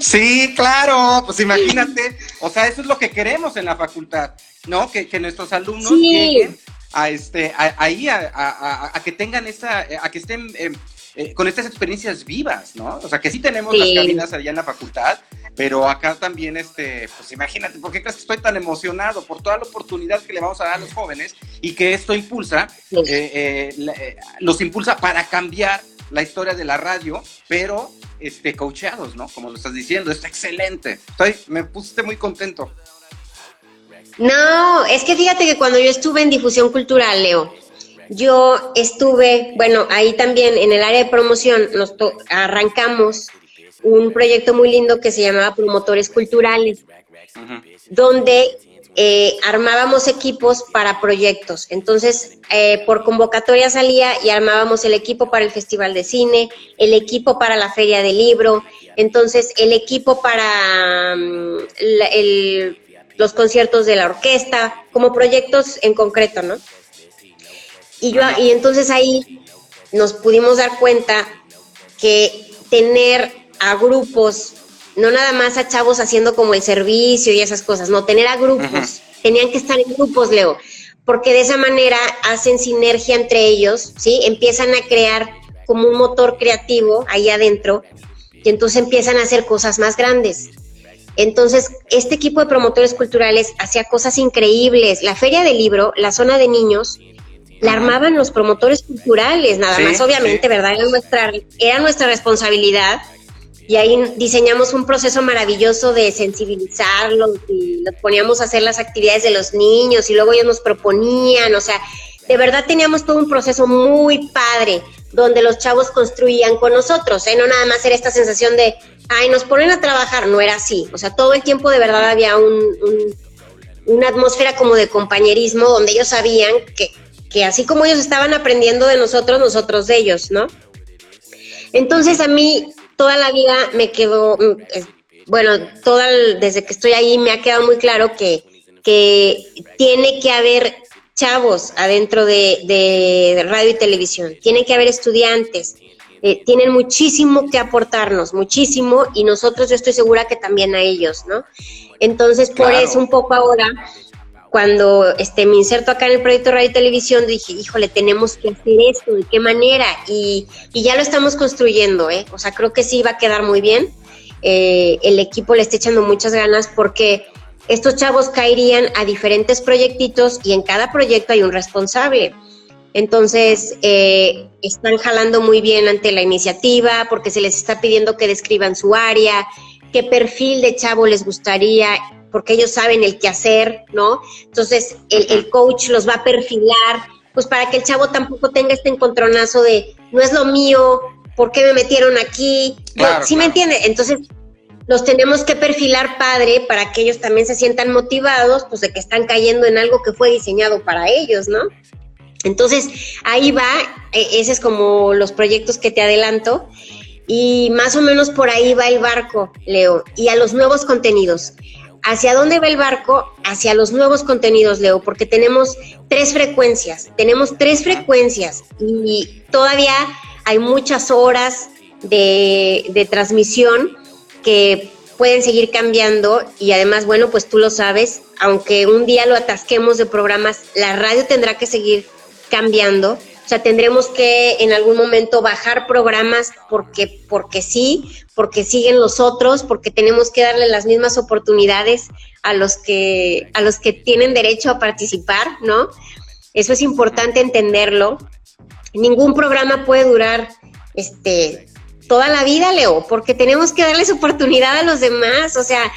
Sí, claro, pues imagínate, o sea, eso es lo que queremos en la facultad, ¿no? Que, nuestros alumnos lleguen a este, ahí a, que tengan esa, a que estén eh, eh, con estas experiencias vivas, ¿no? O sea, que sí tenemos las cabinas allá en la facultad, pero acá también, este, pues imagínate, ¿por qué crees que estoy tan emocionado? Por toda la oportunidad que le vamos a dar a los jóvenes y que esto impulsa, eh, eh, eh, los impulsa para cambiar la historia de la radio, pero este, coacheados, ¿no? Como lo estás diciendo, está excelente. Estoy, me puse muy contento. No, es que fíjate que cuando yo estuve en difusión cultural, Leo, yo estuve, bueno, ahí también en el área de promoción, nos arrancamos un proyecto muy lindo que se llamaba Promotores Culturales, donde eh, armábamos equipos para proyectos. Entonces, eh, por convocatoria salía y armábamos el equipo para el Festival de Cine, el equipo para la Feria del Libro, entonces el equipo para mm, los conciertos de la orquesta, como proyectos en concreto, ¿no? Y, yo, y entonces ahí nos pudimos dar cuenta que tener a grupos, no nada más a chavos haciendo como el servicio y esas cosas, no, tener a grupos, tenían que estar en grupos, Leo, porque de esa manera hacen sinergia entre ellos, ¿sí? Empiezan a crear como un motor creativo ahí adentro y entonces empiezan a hacer cosas más grandes. Entonces, este equipo de promotores culturales hacía cosas increíbles. La feria del libro, la zona de niños, la armaban los promotores culturales, nada más, obviamente, ¿verdad? Era nuestra, era nuestra responsabilidad y ahí diseñamos un proceso maravilloso de sensibilizarlos y los poníamos a hacer las actividades de los niños y luego ellos nos proponían, o sea, de verdad teníamos todo un proceso muy padre donde los chavos construían con nosotros, ¿eh? no nada más era esta sensación de, ay, nos ponen a trabajar, no era así, o sea, todo el tiempo de verdad había un, una atmósfera como de compañerismo donde ellos sabían que, que así como ellos estaban aprendiendo de nosotros, nosotros de ellos, ¿no? Entonces a mí toda la vida me quedó, mm, bueno, toda desde que estoy ahí me ha quedado muy claro que, que tiene que haber chavos adentro de, radio y televisión, tiene que haber estudiantes, eh, tienen muchísimo que aportarnos, muchísimo, y nosotros yo estoy segura que también a ellos, ¿no? Entonces, por eso un poco ahora cuando este, me inserto acá en el proyecto Radio y Televisión, dije, híjole, tenemos que hacer esto, ¿de qué manera? Y, ya lo estamos construyendo, ¿eh? O sea, creo que sí va a quedar muy bien. Eh, el equipo le está echando muchas ganas porque estos chavos caerían a diferentes proyectitos y en cada proyecto hay un responsable. Entonces, eh, están jalando muy bien ante la iniciativa porque se les está pidiendo que describan su área, qué perfil de chavo les gustaría porque ellos saben el qué hacer, ¿no? Entonces, el, coach los va a perfilar, pues para que el chavo tampoco tenga este encontronazo de, no es lo mío, ¿por qué me metieron aquí? ¿Sí me entiende? Entonces, los tenemos que perfilar padre para que ellos también se sientan motivados, pues de que están cayendo en algo que fue diseñado para ellos, ¿no? Entonces, ahí va, e, ese es como los proyectos que te adelanto, y más o menos por ahí va el barco, Leo, y a los nuevos contenidos. ¿Hacia dónde va el barco? Hacia los nuevos contenidos, Leo, porque tenemos tres frecuencias, tenemos tres frecuencias y todavía hay muchas horas de, transmisión que pueden seguir cambiando y además, bueno, pues tú lo sabes, aunque un día lo atasquemos de programas, la radio tendrá que seguir cambiando o sea, tendremos que en algún momento bajar programas porque, porque sí, porque siguen los otros, porque tenemos que darle las mismas oportunidades a los que, a los que tienen derecho a participar, ¿no? Eso es importante entenderlo. Ningún programa puede durar este, toda la vida, Leo, porque tenemos que darles oportunidad a los demás, o sea,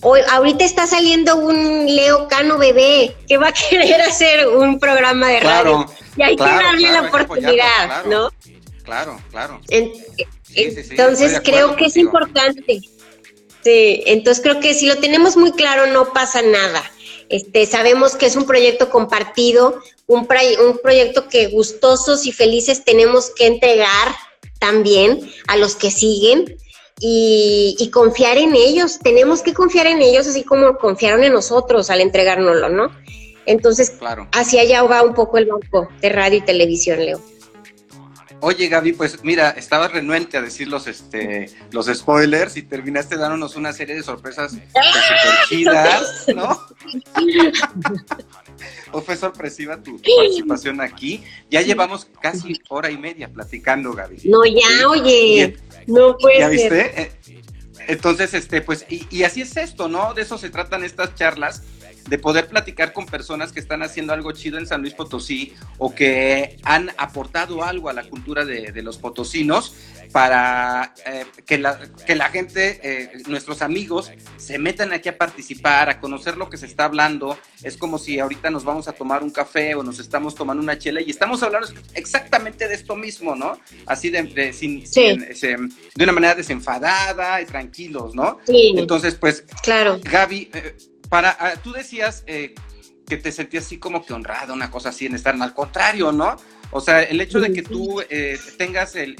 hoy, ahorita está saliendo un Leo Cano bebé que va a querer hacer un programa de radio y hay que darle la oportunidad, ¿no? Claro, claro. entonces creo que es importante. Sí, entonces creo que si lo tenemos muy claro no pasa nada. Este, sabemos que es un proyecto compartido, un, un proyecto que gustosos y felices tenemos que entregar también a los que siguen y, confiar en ellos. Tenemos que confiar en ellos así como confiaron en nosotros al entregárnoslo, ¿no? Entonces, claro. hacia allá va un poco el banco de radio y televisión, Leo. Oye, Gaby, pues mira, estabas renuente a decir los, este, los spoilers y terminaste dándonos una serie de sorpresas chidas, ¿no? ¿O fue sorpresiva tu, participación aquí? Ya llevamos casi hora y media platicando, Gaby. No, ya, oye, no puede ¿Ya viste? Entonces, este, pues, y, y así es esto, ¿no? De eso se tratan estas charlas de poder platicar con personas que están haciendo algo chido en San Luis Potosí o que han aportado algo a la cultura de, los potosinos para eh, que, la, que la gente, eh, nuestros amigos, se metan aquí a participar, a conocer lo que se está hablando. Es como si ahorita nos vamos a tomar un café o nos estamos tomando una chela y estamos hablando exactamente de esto mismo, ¿no? Así de, sin, de una manera desenfadada y tranquilos, ¿no? Sí. Entonces, pues, claro. Gaby, eh, para, ah, tú decías eh, que te sentías así como que honrado, una cosa así en estar, al contrario, ¿no? O sea, el hecho de que tú eh, tengas el,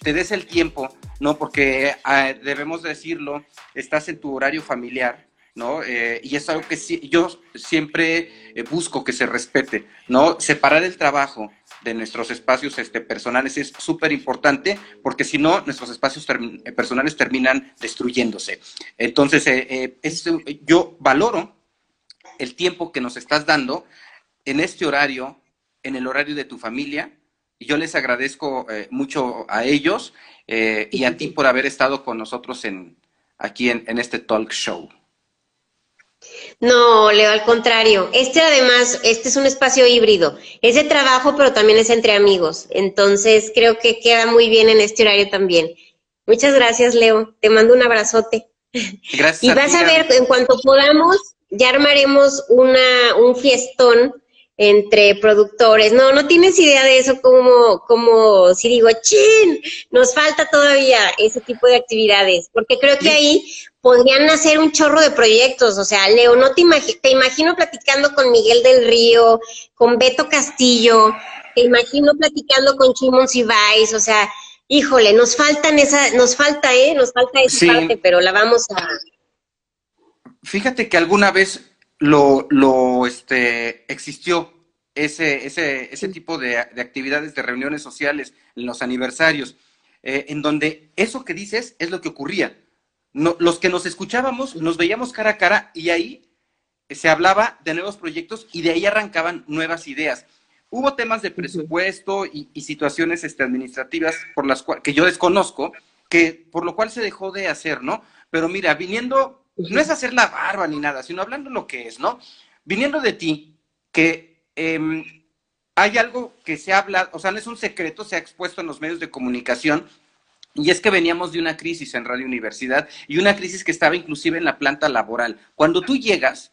te des el tiempo, ¿no? Porque ah, debemos decirlo, estás en tu horario familiar, ¿no? Eh, y es algo que yo siempre busco que se respete, ¿no? Separar el trabajo de nuestros espacios este, personales es súper importante porque si no, nuestros espacios eh, personales terminan destruyéndose. Entonces, eh, eh, yo valoro el tiempo que nos estás dando en este horario, en el horario de tu familia, y yo les agradezco mucho a ellos y a ti por haber estado con nosotros en, aquí en este talk show. No, Leo, al contrario. Este además, este es un espacio híbrido. Es de trabajo, pero también es entre amigos. Entonces, creo que queda muy bien en este horario también. Muchas gracias, Leo. Te mando un abrazote. Gracias. y vas a, ver, en cuanto podamos, ya armaremos una, un fiestón entre productores. No, no tienes idea de eso como, como si digo, chin, nos falta todavía ese tipo de actividades, porque creo que ahí podrían hacer un chorro de proyectos. O sea, Leo, no te, te imagino platicando con Miguel del Río, con Beto Castillo, te imagino platicando con Chimon Cibáis, o sea, híjole, nos faltan esa, nos falta, ¿eh? Nos falta esa parte, pero la vamos a... Fíjate que alguna vez lo, lo este, existió ese, ese, ese tipo de, actividades, de reuniones sociales, en los aniversarios, eh, en donde eso que dices es lo que ocurría. No, los que nos escuchábamos, nos veíamos cara a cara y ahí se hablaba de nuevos proyectos y de ahí arrancaban nuevas ideas. Hubo temas de presupuesto y, situaciones este, administrativas por las que yo desconozco, que por lo cual se dejó de hacer, ¿no? Pero mira, viniendo no es hacer la barba ni nada, sino hablando lo que es, ¿no? Viniendo de ti, que em, hay algo que se habla, o sea, no es un secreto, se ha expuesto en los medios de comunicación, y es que veníamos de una crisis en Radio Universidad y una crisis que estaba inclusive en la planta laboral. Cuando tú llegas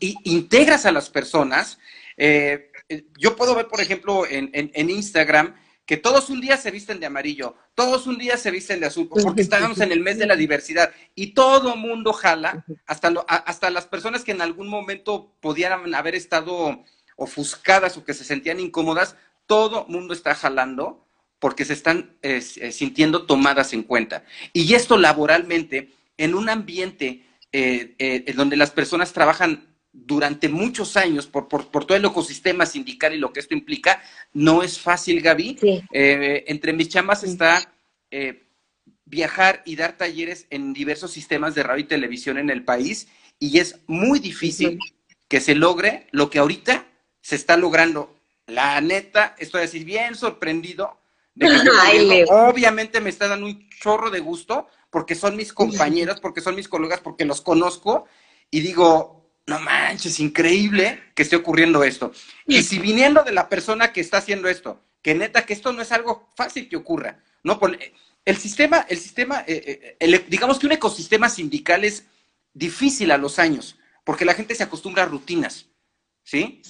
e integras a las personas, eh, eh, yo puedo ver, por ejemplo, en, en Instagram, que todos un día se visten de amarillo, todos un día se visten de azul, porque estábamos en el mes de la diversidad y todo mundo jala, hasta, hasta las personas que en algún momento podían haber estado ofuscadas o que se sentían incómodas, todo mundo está jalando porque se están eh, eh, sintiendo tomadas en cuenta. Y esto laboralmente, en un ambiente eh, donde las personas trabajan durante muchos años por, todo el ecosistema sindical y lo que esto implica, no es fácil, Gaby. Eh, entre mis chamas está eh, viajar y dar talleres en diversos sistemas de radio y televisión en el país y es muy difícil que se logre lo que ahorita se está logrando. La neta, estoy así bien sorprendido de que obviamente me está dando un chorro de gusto porque son mis compañeros, porque son mis colegas, porque los conozco y digo, no manches, increíble que esté ocurriendo esto. Y si viniendo de la persona que está haciendo esto, que neta que esto no es algo fácil que ocurra. No, el sistema, el sistema, eh, eh, digamos que un ecosistema sindical es difícil a los años, porque la gente se acostumbra a rutinas, ¿sí?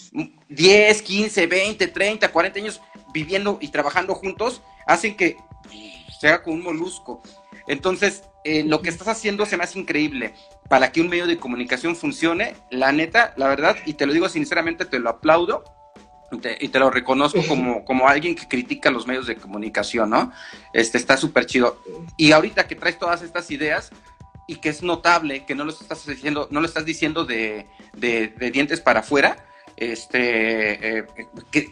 10, 15, 20, 30, 40 años viviendo y trabajando juntos hacen que sea con un molusco. Entonces, eh, lo que estás haciendo se me hace increíble. Para que un medio de comunicación funcione, la neta, la verdad, y te lo digo sinceramente, te lo aplaudo y te, lo reconozco como, como alguien que critica los medios de comunicación, ¿no? Este está súper chido. Y ahorita que traes todas estas ideas y que es notable que no lo estás diciendo, no lo estás diciendo de, de, dientes para afuera, este, eh, que,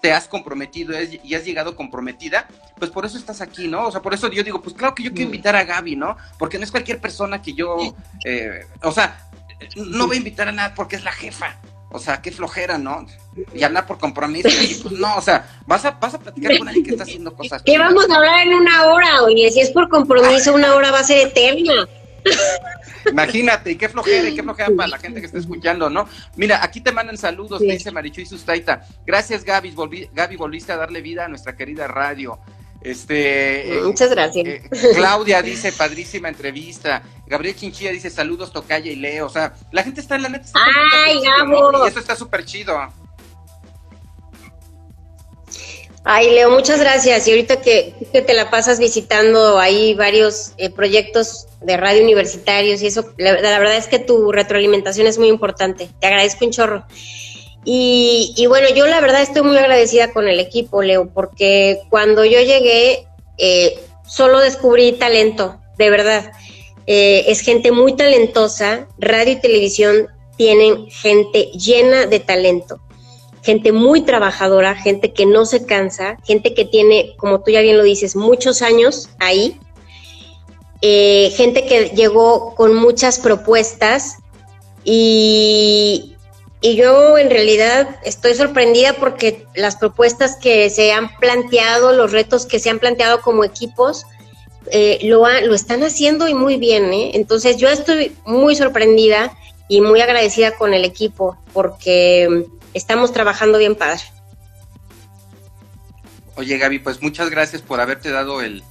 te has comprometido y has llegado comprometida, pues por eso estás aquí, ¿no? O sea, por eso yo digo, pues claro que yo quiero mm. invitar a Gaby, ¿no? Porque no es cualquier persona que yo, eh, o sea, no voy a invitar a nada porque es la jefa. O sea, qué flojera, ¿no? Y hablar por compromiso. pues no, o sea, vas a, vas a platicar con alguien que está haciendo cosas. ¿Qué vamos a hablar en una hora? Oye, si es por compromiso, una hora va a ser eterna. Imagínate, y qué flojera, y qué flojera para la gente que está escuchando, ¿no? Mira, aquí te mandan saludos, dice Marichuy Sustaita. Gracias, Gaby, Gaby, volviste a darle vida a nuestra querida radio. Este, eh, Muchas gracias. Eh, Claudia dice, padrísima entrevista. Gabriel Chinchilla dice, saludos, Tocaya y Leo. O sea, la gente está en la neta. ¡Ay! Y eso está súper chido. Ay, Leo, muchas gracias. Y ahorita que, te la pasas visitando ahí varios eh, proyectos de radio universitarios y eso, la, verdad es que tu retroalimentación es muy importante. Te agradezco un chorro. Y, bueno, yo la verdad estoy muy agradecida con el equipo, Leo, porque cuando yo llegué eh, solo descubrí talento, de verdad. Eh, es gente muy talentosa, radio y televisión tienen gente llena de talento, gente muy trabajadora, gente que no se cansa, gente que tiene, como tú ya bien lo dices, muchos años ahí, eh, gente que llegó con muchas propuestas y, yo en realidad estoy sorprendida porque las propuestas que se han planteado, los retos que se han planteado como equipos, eh, lo, lo están haciendo y muy bien. ¿eh? Entonces yo estoy muy sorprendida y muy agradecida con el equipo porque estamos trabajando bien padre. Oye Gaby, pues muchas gracias por haberte dado el,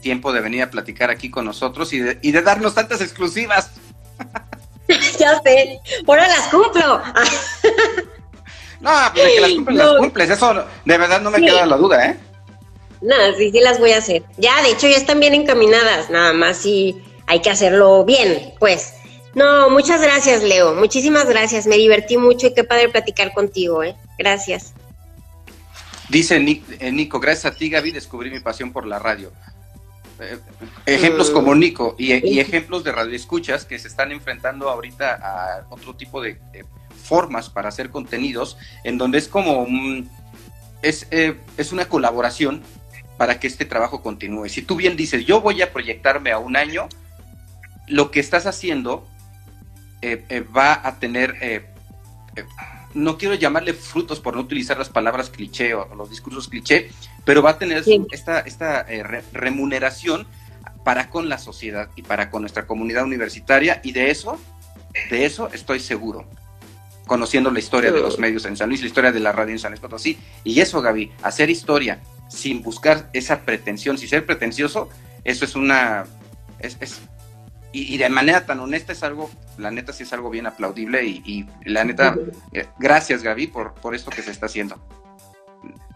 tiempo de venir a platicar aquí con nosotros y de, y de darnos tantas exclusivas. ya sé, ahora las cumplo. no, pues de que las cumples, las cumples, eso de verdad no me queda la duda, ¿eh? No, sí, sí las voy a hacer. Ya, de hecho, ya están bien encaminadas, nada más y hay que hacerlo bien, pues. No, muchas gracias, Leo. Muchísimas gracias. Me divertí mucho y qué padre platicar contigo, ¿eh? Gracias. Dice eh, Nico, gracias a ti, Gaby, descubrí mi pasión por la radio. Eh, ejemplos como mm. Nico y, ejemplos de radioescuchas que se están enfrentando ahorita a otro tipo de formas para hacer contenidos, en donde es como es, eh, es una colaboración para que este trabajo continúe. Si tú bien dices, yo voy a proyectarme a un año, lo que estás haciendo eh, va a tener no quiero llamarle frutos por no utilizar las palabras cliché o los discursos cliché, pero va a tener esta, esta eh, remuneración para con la sociedad y para con nuestra comunidad universitaria y de eso, de eso estoy seguro, conociendo la historia de los medios en San Luis, la historia de la radio en San Luis Potosí, y eso Gaby, hacer historia sin buscar esa pretensión, sin ser pretencioso, eso es una, es, y, de manera tan honesta es algo, la neta sí es algo bien aplaudible y, la neta, eh, gracias Gaby por, por esto que se está haciendo.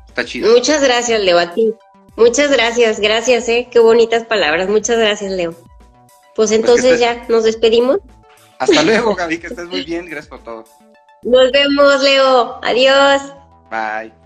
Está chido. Muchas gracias, Leo, a ti. Muchas gracias, gracias, eh. Qué bonitas palabras. Muchas gracias, Leo. Pues, pues entonces ya nos despedimos. Hasta luego, Gaby, que estés muy bien. Gracias por todo. Nos vemos, Leo. Adiós. Bye.